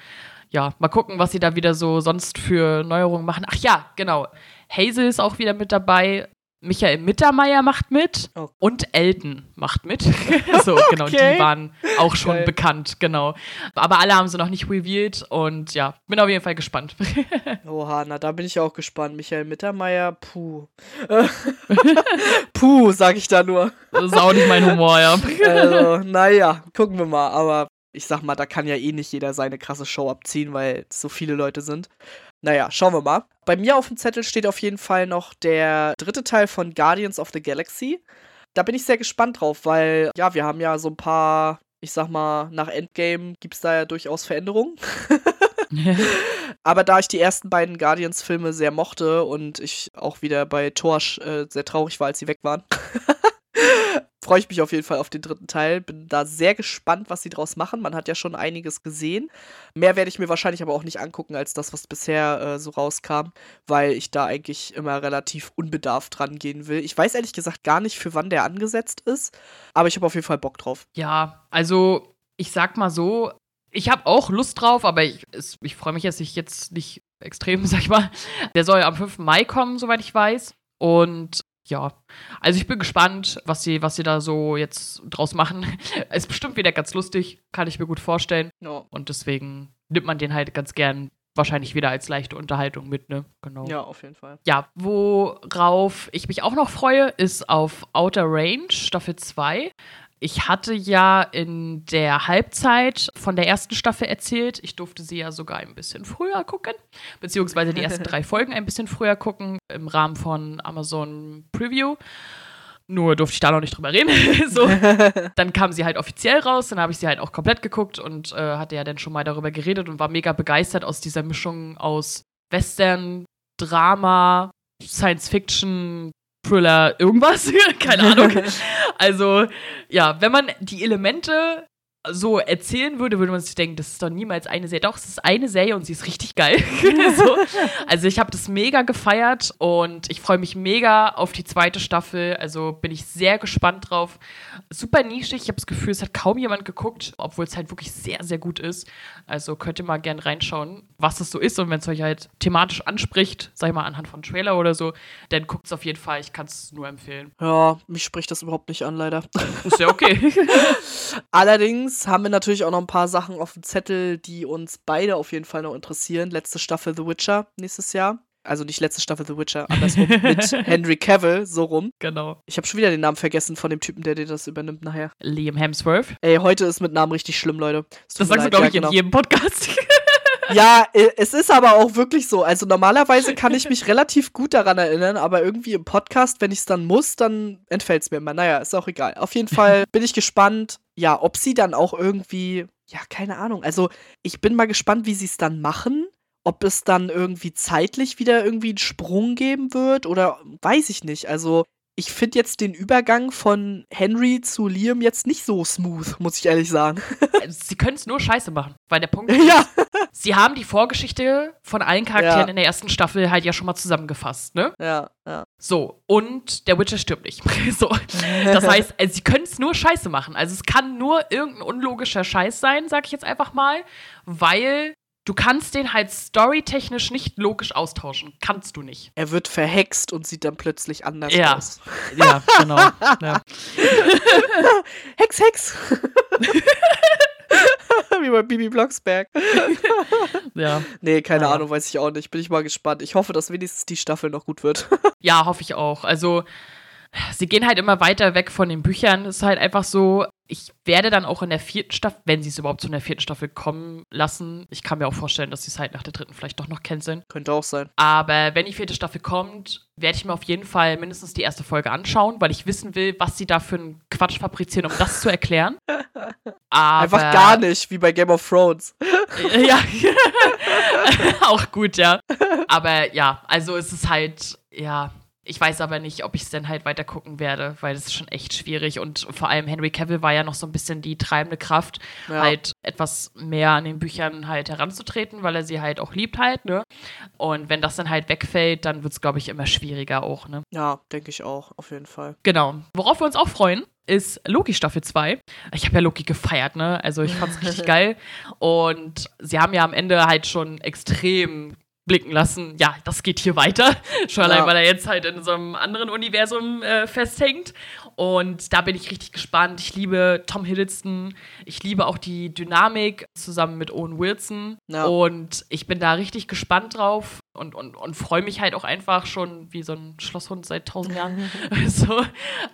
ja, mal gucken, was sie da wieder so sonst für Neuerungen machen. Ach ja, genau. Hazel ist auch wieder mit dabei. Michael Mittermeier macht mit oh. und Elton macht mit. so, genau, okay. die waren auch schon Geil. bekannt, genau. Aber alle haben sie noch nicht revealed und ja, bin auf jeden Fall gespannt. Oha, na da bin ich auch gespannt. Michael Mittermeier, puh. puh, sag ich da nur. Das ist auch nicht mein Humor, ja. also, naja, gucken wir mal. Aber ich sag mal, da kann ja eh nicht jeder seine krasse Show abziehen, weil es so viele Leute sind. Naja, schauen wir mal. Bei mir auf dem Zettel steht auf jeden Fall noch der dritte Teil von Guardians of the Galaxy. Da bin ich sehr gespannt drauf, weil, ja, wir haben ja so ein paar, ich sag mal, nach Endgame gibt es da ja durchaus Veränderungen. Aber da ich die ersten beiden Guardians-Filme sehr mochte und ich auch wieder bei Thor äh, sehr traurig war, als sie weg waren, freue ich mich auf jeden Fall auf den dritten Teil. Bin da sehr gespannt, was sie draus machen. Man hat ja schon einiges gesehen. Mehr werde ich mir wahrscheinlich aber auch nicht angucken, als das, was bisher äh, so rauskam, weil ich da eigentlich immer relativ unbedarft dran gehen will. Ich weiß ehrlich gesagt gar nicht, für wann der angesetzt ist, aber ich habe auf jeden Fall Bock drauf. Ja, also ich sag mal so, ich habe auch Lust drauf, aber ich, ich freue mich, dass ich jetzt nicht extrem, sag ich mal. Der soll am 5. Mai kommen, soweit ich weiß. Und ja, also ich bin gespannt, was sie, was sie da so jetzt draus machen. ist bestimmt wieder ganz lustig, kann ich mir gut vorstellen. No. Und deswegen nimmt man den halt ganz gern wahrscheinlich wieder als leichte Unterhaltung mit, ne? Genau. Ja, auf jeden Fall. Ja, worauf ich mich auch noch freue, ist auf Outer Range, Staffel 2. Ich hatte ja in der Halbzeit von der ersten Staffel erzählt. Ich durfte sie ja sogar ein bisschen früher gucken, beziehungsweise die ersten drei Folgen ein bisschen früher gucken im Rahmen von Amazon Preview. Nur durfte ich da noch nicht drüber reden. so. Dann kam sie halt offiziell raus, dann habe ich sie halt auch komplett geguckt und äh, hatte ja dann schon mal darüber geredet und war mega begeistert aus dieser Mischung aus Western, Drama, Science Fiction, Thriller, irgendwas. Keine Ahnung. also, ja, wenn man die Elemente so erzählen würde, würde man sich denken, das ist doch niemals eine Serie. Doch, es ist eine Serie und sie ist richtig geil. so. Also ich habe das mega gefeiert und ich freue mich mega auf die zweite Staffel. Also bin ich sehr gespannt drauf. Super nischig. Ich habe das Gefühl, es hat kaum jemand geguckt, obwohl es halt wirklich sehr, sehr gut ist. Also könnt ihr mal gerne reinschauen, was das so ist. Und wenn es euch halt thematisch anspricht, sag ich mal anhand von Trailer oder so, dann guckt es auf jeden Fall. Ich kann es nur empfehlen. Ja, mich spricht das überhaupt nicht an, leider. Ist ja okay. Allerdings haben wir natürlich auch noch ein paar Sachen auf dem Zettel, die uns beide auf jeden Fall noch interessieren. Letzte Staffel The Witcher nächstes Jahr. Also nicht letzte Staffel The Witcher, andersrum mit Henry Cavill, so rum. Genau. Ich habe schon wieder den Namen vergessen von dem Typen, der dir das übernimmt nachher. Liam Hemsworth. Ey, heute ist mit Namen richtig schlimm, Leute. Das sagst du, glaube ich, ja, genau. in jedem Podcast. ja, es ist aber auch wirklich so. Also normalerweise kann ich mich relativ gut daran erinnern, aber irgendwie im Podcast, wenn ich es dann muss, dann entfällt es mir immer. Naja, ist auch egal. Auf jeden Fall bin ich gespannt, ja, ob sie dann auch irgendwie, ja, keine Ahnung. Also ich bin mal gespannt, wie sie es dann machen. Ob es dann irgendwie zeitlich wieder irgendwie einen Sprung geben wird oder weiß ich nicht. Also ich finde jetzt den Übergang von Henry zu Liam jetzt nicht so smooth, muss ich ehrlich sagen. sie können es nur scheiße machen, weil der Punkt ist, ja. sie haben die Vorgeschichte von allen Charakteren ja. in der ersten Staffel halt ja schon mal zusammengefasst, ne? Ja, ja. So, und der Witcher stirbt nicht. so. Das heißt, also, sie können es nur scheiße machen. Also es kann nur irgendein unlogischer Scheiß sein, sag ich jetzt einfach mal, weil du kannst den halt storytechnisch nicht logisch austauschen. Kannst du nicht. Er wird verhext und sieht dann plötzlich anders ja. aus. Ja, genau. ja. Hex, Hex! Wie bei Bibi Blocksberg. ja. Nee, keine ja. Ahnung, weiß ich auch nicht. Bin ich mal gespannt. Ich hoffe, dass wenigstens die Staffel noch gut wird. ja, hoffe ich auch. Also, sie gehen halt immer weiter weg von den Büchern. Es ist halt einfach so, ich werde dann auch in der vierten Staffel, wenn sie es überhaupt zu einer vierten Staffel kommen lassen, ich kann mir auch vorstellen, dass sie es halt nach der dritten vielleicht doch noch canceln. Könnte auch sein. Aber wenn die vierte Staffel kommt, werde ich mir auf jeden Fall mindestens die erste Folge anschauen, weil ich wissen will, was sie da für einen Quatsch fabrizieren, um das zu erklären. Aber Einfach gar nicht, wie bei Game of Thrones. ja. auch gut, ja. Aber ja, also es ist halt, ja, ich weiß aber nicht, ob ich es dann halt weiter gucken werde, weil das ist schon echt schwierig. Und vor allem Henry Cavill war ja noch so ein bisschen die treibende Kraft, ja. halt etwas mehr an den Büchern halt heranzutreten, weil er sie halt auch liebt halt, ne? Und wenn das dann halt wegfällt, dann wird es, glaube ich, immer schwieriger auch, ne? Ja, denke ich auch, auf jeden Fall. Genau. Worauf wir uns auch freuen, ist Loki Staffel 2. Ich habe ja Loki gefeiert, ne? Also ich fand's richtig geil. Und sie haben ja am Ende halt schon extrem blicken lassen, ja, das geht hier weiter. Schon allein, weil er jetzt halt in so einem anderen Universum äh, festhängt. Und da bin ich richtig gespannt. Ich liebe Tom Hiddleston. Ich liebe auch die Dynamik zusammen mit Owen Wilson. Ja. Und ich bin da richtig gespannt drauf und, und, und freue mich halt auch einfach schon wie so ein Schlosshund seit tausend Jahren. so,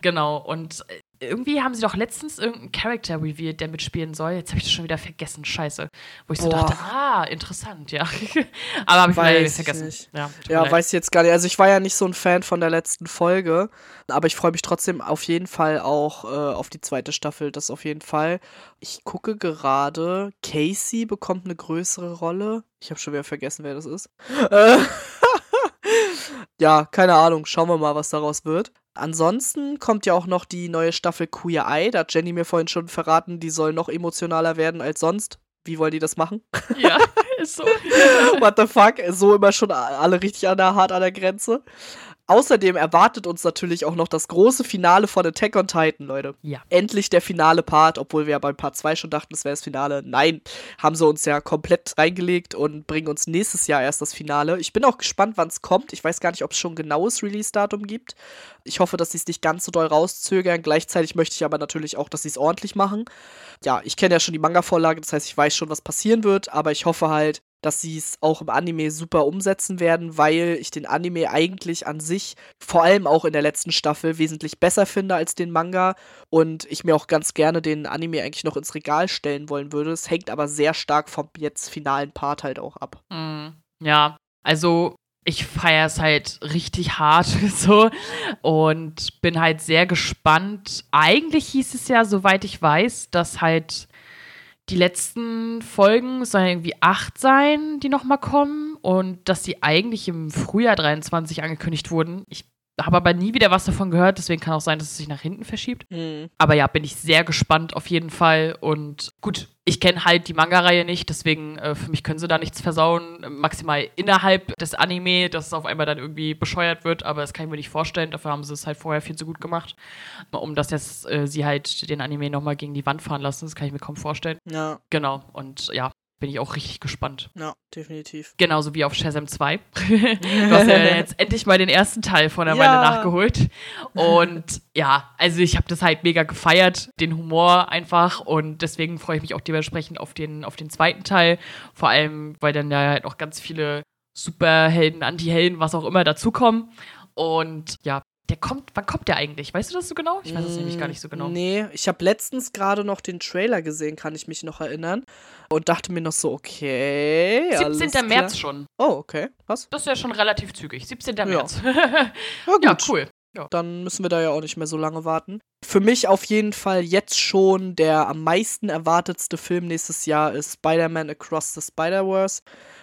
genau. Und äh, irgendwie haben sie doch letztens irgendeinen Character revealed, der mitspielen soll. Jetzt habe ich das schon wieder vergessen. Scheiße. Wo ich so Boah. dachte, ah, interessant, ja. Aber habe ich leider vergessen. Nicht. Ja, ja weiß ich jetzt gar nicht. Also ich war ja nicht so ein Fan von der letzten Folge, aber ich freue mich trotzdem auf jeden Fall auch äh, auf die zweite Staffel. Das auf jeden Fall. Ich gucke gerade, Casey bekommt eine größere Rolle. Ich habe schon wieder vergessen, wer das ist. ja, keine Ahnung. Schauen wir mal, was daraus wird. Ansonsten kommt ja auch noch die neue Staffel Queer Eye. Da hat Jenny mir vorhin schon verraten, die soll noch emotionaler werden als sonst. Wie wollen die das machen? Ja, ist so. What the fuck? So immer schon alle richtig an der, hart an der Grenze. Außerdem erwartet uns natürlich auch noch das große Finale von Attack on Titan, Leute. Ja. Endlich der finale Part, obwohl wir ja bei Part 2 schon dachten, es wäre das Finale. Nein, haben sie uns ja komplett reingelegt und bringen uns nächstes Jahr erst das Finale. Ich bin auch gespannt, wann es kommt. Ich weiß gar nicht, ob es schon ein genaues Release-Datum gibt. Ich hoffe, dass sie es nicht ganz so doll rauszögern. Gleichzeitig möchte ich aber natürlich auch, dass sie es ordentlich machen. Ja, ich kenne ja schon die Manga-Vorlage, das heißt, ich weiß schon, was passieren wird, aber ich hoffe halt, dass sie es auch im Anime super umsetzen werden, weil ich den Anime eigentlich an sich, vor allem auch in der letzten Staffel, wesentlich besser finde als den Manga und ich mir auch ganz gerne den Anime eigentlich noch ins Regal stellen wollen würde. Es hängt aber sehr stark vom jetzt finalen Part halt auch ab. Mm, ja, also ich feiere es halt richtig hart so und bin halt sehr gespannt. Eigentlich hieß es ja, soweit ich weiß, dass halt die letzten Folgen sollen irgendwie acht sein, die nochmal kommen. Und dass sie eigentlich im Frühjahr 23 angekündigt wurden. Ich habe aber nie wieder was davon gehört, deswegen kann auch sein, dass es sich nach hinten verschiebt. Mhm. Aber ja, bin ich sehr gespannt auf jeden Fall. Und gut, ich kenne halt die Manga-Reihe nicht, deswegen äh, für mich können sie da nichts versauen. Maximal innerhalb des Anime, dass es auf einmal dann irgendwie bescheuert wird, aber das kann ich mir nicht vorstellen. Dafür haben sie es halt vorher viel zu gut gemacht. Um das jetzt äh, sie halt den Anime nochmal gegen die Wand fahren lassen, das kann ich mir kaum vorstellen. Ja. Genau. Und ja, bin ich auch richtig gespannt. Ja, definitiv. Genauso wie auf Shazam 2. du hast ja jetzt endlich mal den ersten Teil von der ja. Weile nachgeholt. Und ja, also ich habe das halt mega gefeiert, den Humor einfach. Und deswegen freue ich mich auch dementsprechend auf den, auf den zweiten Teil. Vor allem, weil dann ja halt auch ganz viele Superhelden, Anti-Helden, was auch immer dazukommen. Und ja, der kommt, wann kommt der eigentlich? Weißt du das so genau? Ich weiß es nämlich gar nicht so genau. Nee, ich habe letztens gerade noch den Trailer gesehen, kann ich mich noch erinnern. Und dachte mir noch so, okay. 17. März schon. Oh, okay. Was? Das ist ja schon relativ zügig. 17. Ja. März. ja, ja, cool. Ja. Dann müssen wir da ja auch nicht mehr so lange warten. Für mich auf jeden Fall jetzt schon der am meisten erwartetste Film nächstes Jahr ist Spider-Man Across the Spider-Verse.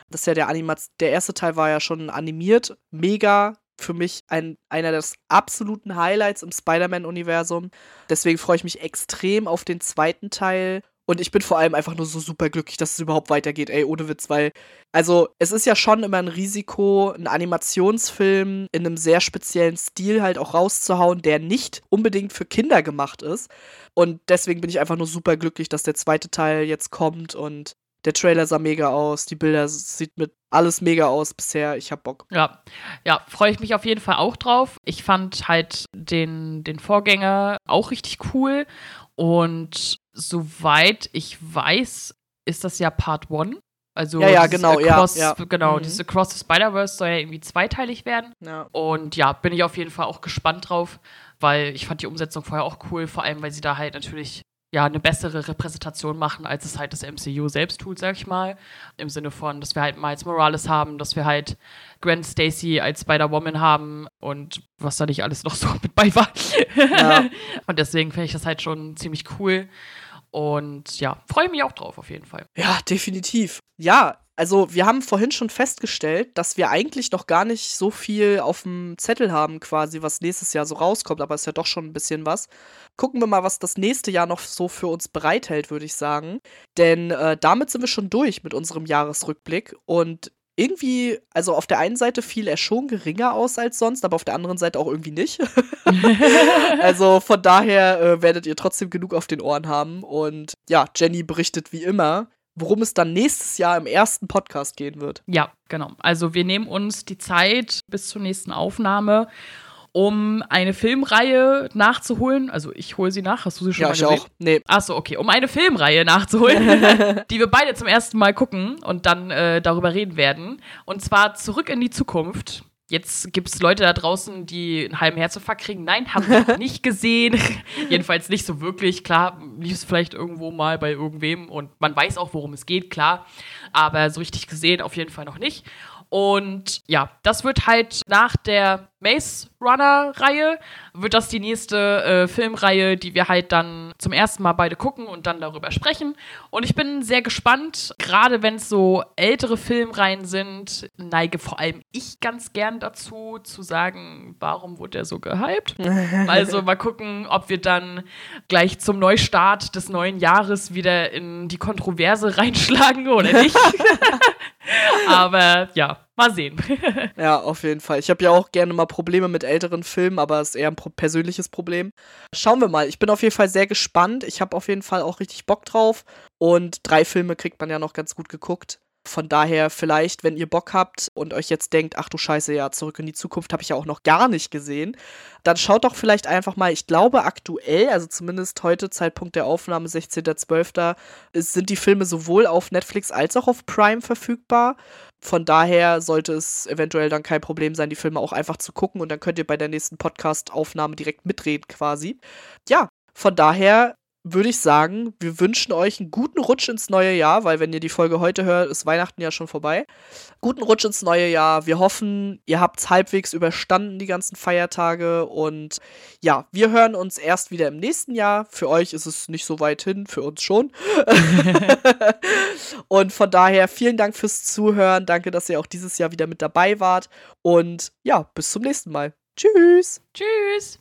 Das ist ja der Animat. Der erste Teil war ja schon animiert. Mega für mich ein, einer des absoluten Highlights im Spider-Man-Universum. Deswegen freue ich mich extrem auf den zweiten Teil. Und ich bin vor allem einfach nur so super glücklich, dass es überhaupt weitergeht, ey, ohne Witz, weil, also, es ist ja schon immer ein Risiko, einen Animationsfilm in einem sehr speziellen Stil halt auch rauszuhauen, der nicht unbedingt für Kinder gemacht ist. Und deswegen bin ich einfach nur super glücklich, dass der zweite Teil jetzt kommt und der Trailer sah mega aus, die Bilder sieht mit alles mega aus bisher. Ich hab Bock. Ja, ja, freue ich mich auf jeden Fall auch drauf. Ich fand halt den, den Vorgänger auch richtig cool. Und soweit ich weiß, ist das ja Part 1. Also ja, ja, genau, Across, ja, ja. genau, mhm. dieses Across the Spider-Verse soll ja irgendwie zweiteilig werden. Ja. Und ja, bin ich auf jeden Fall auch gespannt drauf, weil ich fand die Umsetzung vorher auch cool, vor allem weil sie da halt natürlich ja, eine bessere Repräsentation machen, als es halt das MCU selbst tut, sag ich mal. Im Sinne von, dass wir halt Miles Morales haben, dass wir halt Gwen Stacy als Spider-Woman haben und was da nicht alles noch so mit bei war. Ja. und deswegen finde ich das halt schon ziemlich cool. Und ja, freue mich auch drauf auf jeden Fall. Ja, definitiv. Ja, also wir haben vorhin schon festgestellt, dass wir eigentlich noch gar nicht so viel auf dem Zettel haben, quasi, was nächstes Jahr so rauskommt, aber es ist ja doch schon ein bisschen was. Gucken wir mal, was das nächste Jahr noch so für uns bereithält, würde ich sagen. Denn äh, damit sind wir schon durch mit unserem Jahresrückblick und irgendwie, also auf der einen Seite fiel er schon geringer aus als sonst, aber auf der anderen Seite auch irgendwie nicht. also von daher äh, werdet ihr trotzdem genug auf den Ohren haben. Und ja, Jenny berichtet wie immer, worum es dann nächstes Jahr im ersten Podcast gehen wird. Ja, genau. Also wir nehmen uns die Zeit bis zur nächsten Aufnahme um eine Filmreihe nachzuholen. Also ich hole sie nach. Hast du sie schon ja, mal gesehen? Ich auch. Nee. Achso, okay. Um eine Filmreihe nachzuholen, die wir beide zum ersten Mal gucken und dann äh, darüber reden werden. Und zwar Zurück in die Zukunft. Jetzt gibt es Leute da draußen, die einen halben Herzinfarkt kriegen. Nein, haben wir noch nicht gesehen. Jedenfalls nicht so wirklich. Klar, lief es vielleicht irgendwo mal bei irgendwem und man weiß auch, worum es geht, klar. Aber so richtig gesehen auf jeden Fall noch nicht. Und ja, das wird halt nach der Maze Runner-Reihe, wird das die nächste äh, Filmreihe, die wir halt dann zum ersten Mal beide gucken und dann darüber sprechen. Und ich bin sehr gespannt, gerade wenn es so ältere Filmreihen sind, neige vor allem ich ganz gern dazu, zu sagen, warum wurde der so gehypt. also mal gucken, ob wir dann gleich zum Neustart des neuen Jahres wieder in die Kontroverse reinschlagen oder nicht. aber ja, mal sehen. ja, auf jeden Fall. Ich habe ja auch gerne mal Probleme mit älteren Filmen, aber es ist eher ein persönliches Problem. Schauen wir mal. Ich bin auf jeden Fall sehr gespannt. Ich habe auf jeden Fall auch richtig Bock drauf. Und drei Filme kriegt man ja noch ganz gut geguckt. Von daher vielleicht, wenn ihr Bock habt und euch jetzt denkt, ach du Scheiße, ja, zurück in die Zukunft habe ich ja auch noch gar nicht gesehen, dann schaut doch vielleicht einfach mal, ich glaube aktuell, also zumindest heute Zeitpunkt der Aufnahme 16.12., sind die Filme sowohl auf Netflix als auch auf Prime verfügbar. Von daher sollte es eventuell dann kein Problem sein, die Filme auch einfach zu gucken und dann könnt ihr bei der nächsten Podcast-Aufnahme direkt mitreden quasi. Ja, von daher würde ich sagen, wir wünschen euch einen guten Rutsch ins neue Jahr, weil wenn ihr die Folge heute hört, ist Weihnachten ja schon vorbei. Guten Rutsch ins neue Jahr. Wir hoffen, ihr habt es halbwegs überstanden, die ganzen Feiertage. Und ja, wir hören uns erst wieder im nächsten Jahr. Für euch ist es nicht so weit hin, für uns schon. und von daher vielen Dank fürs Zuhören. Danke, dass ihr auch dieses Jahr wieder mit dabei wart. Und ja, bis zum nächsten Mal. Tschüss. Tschüss.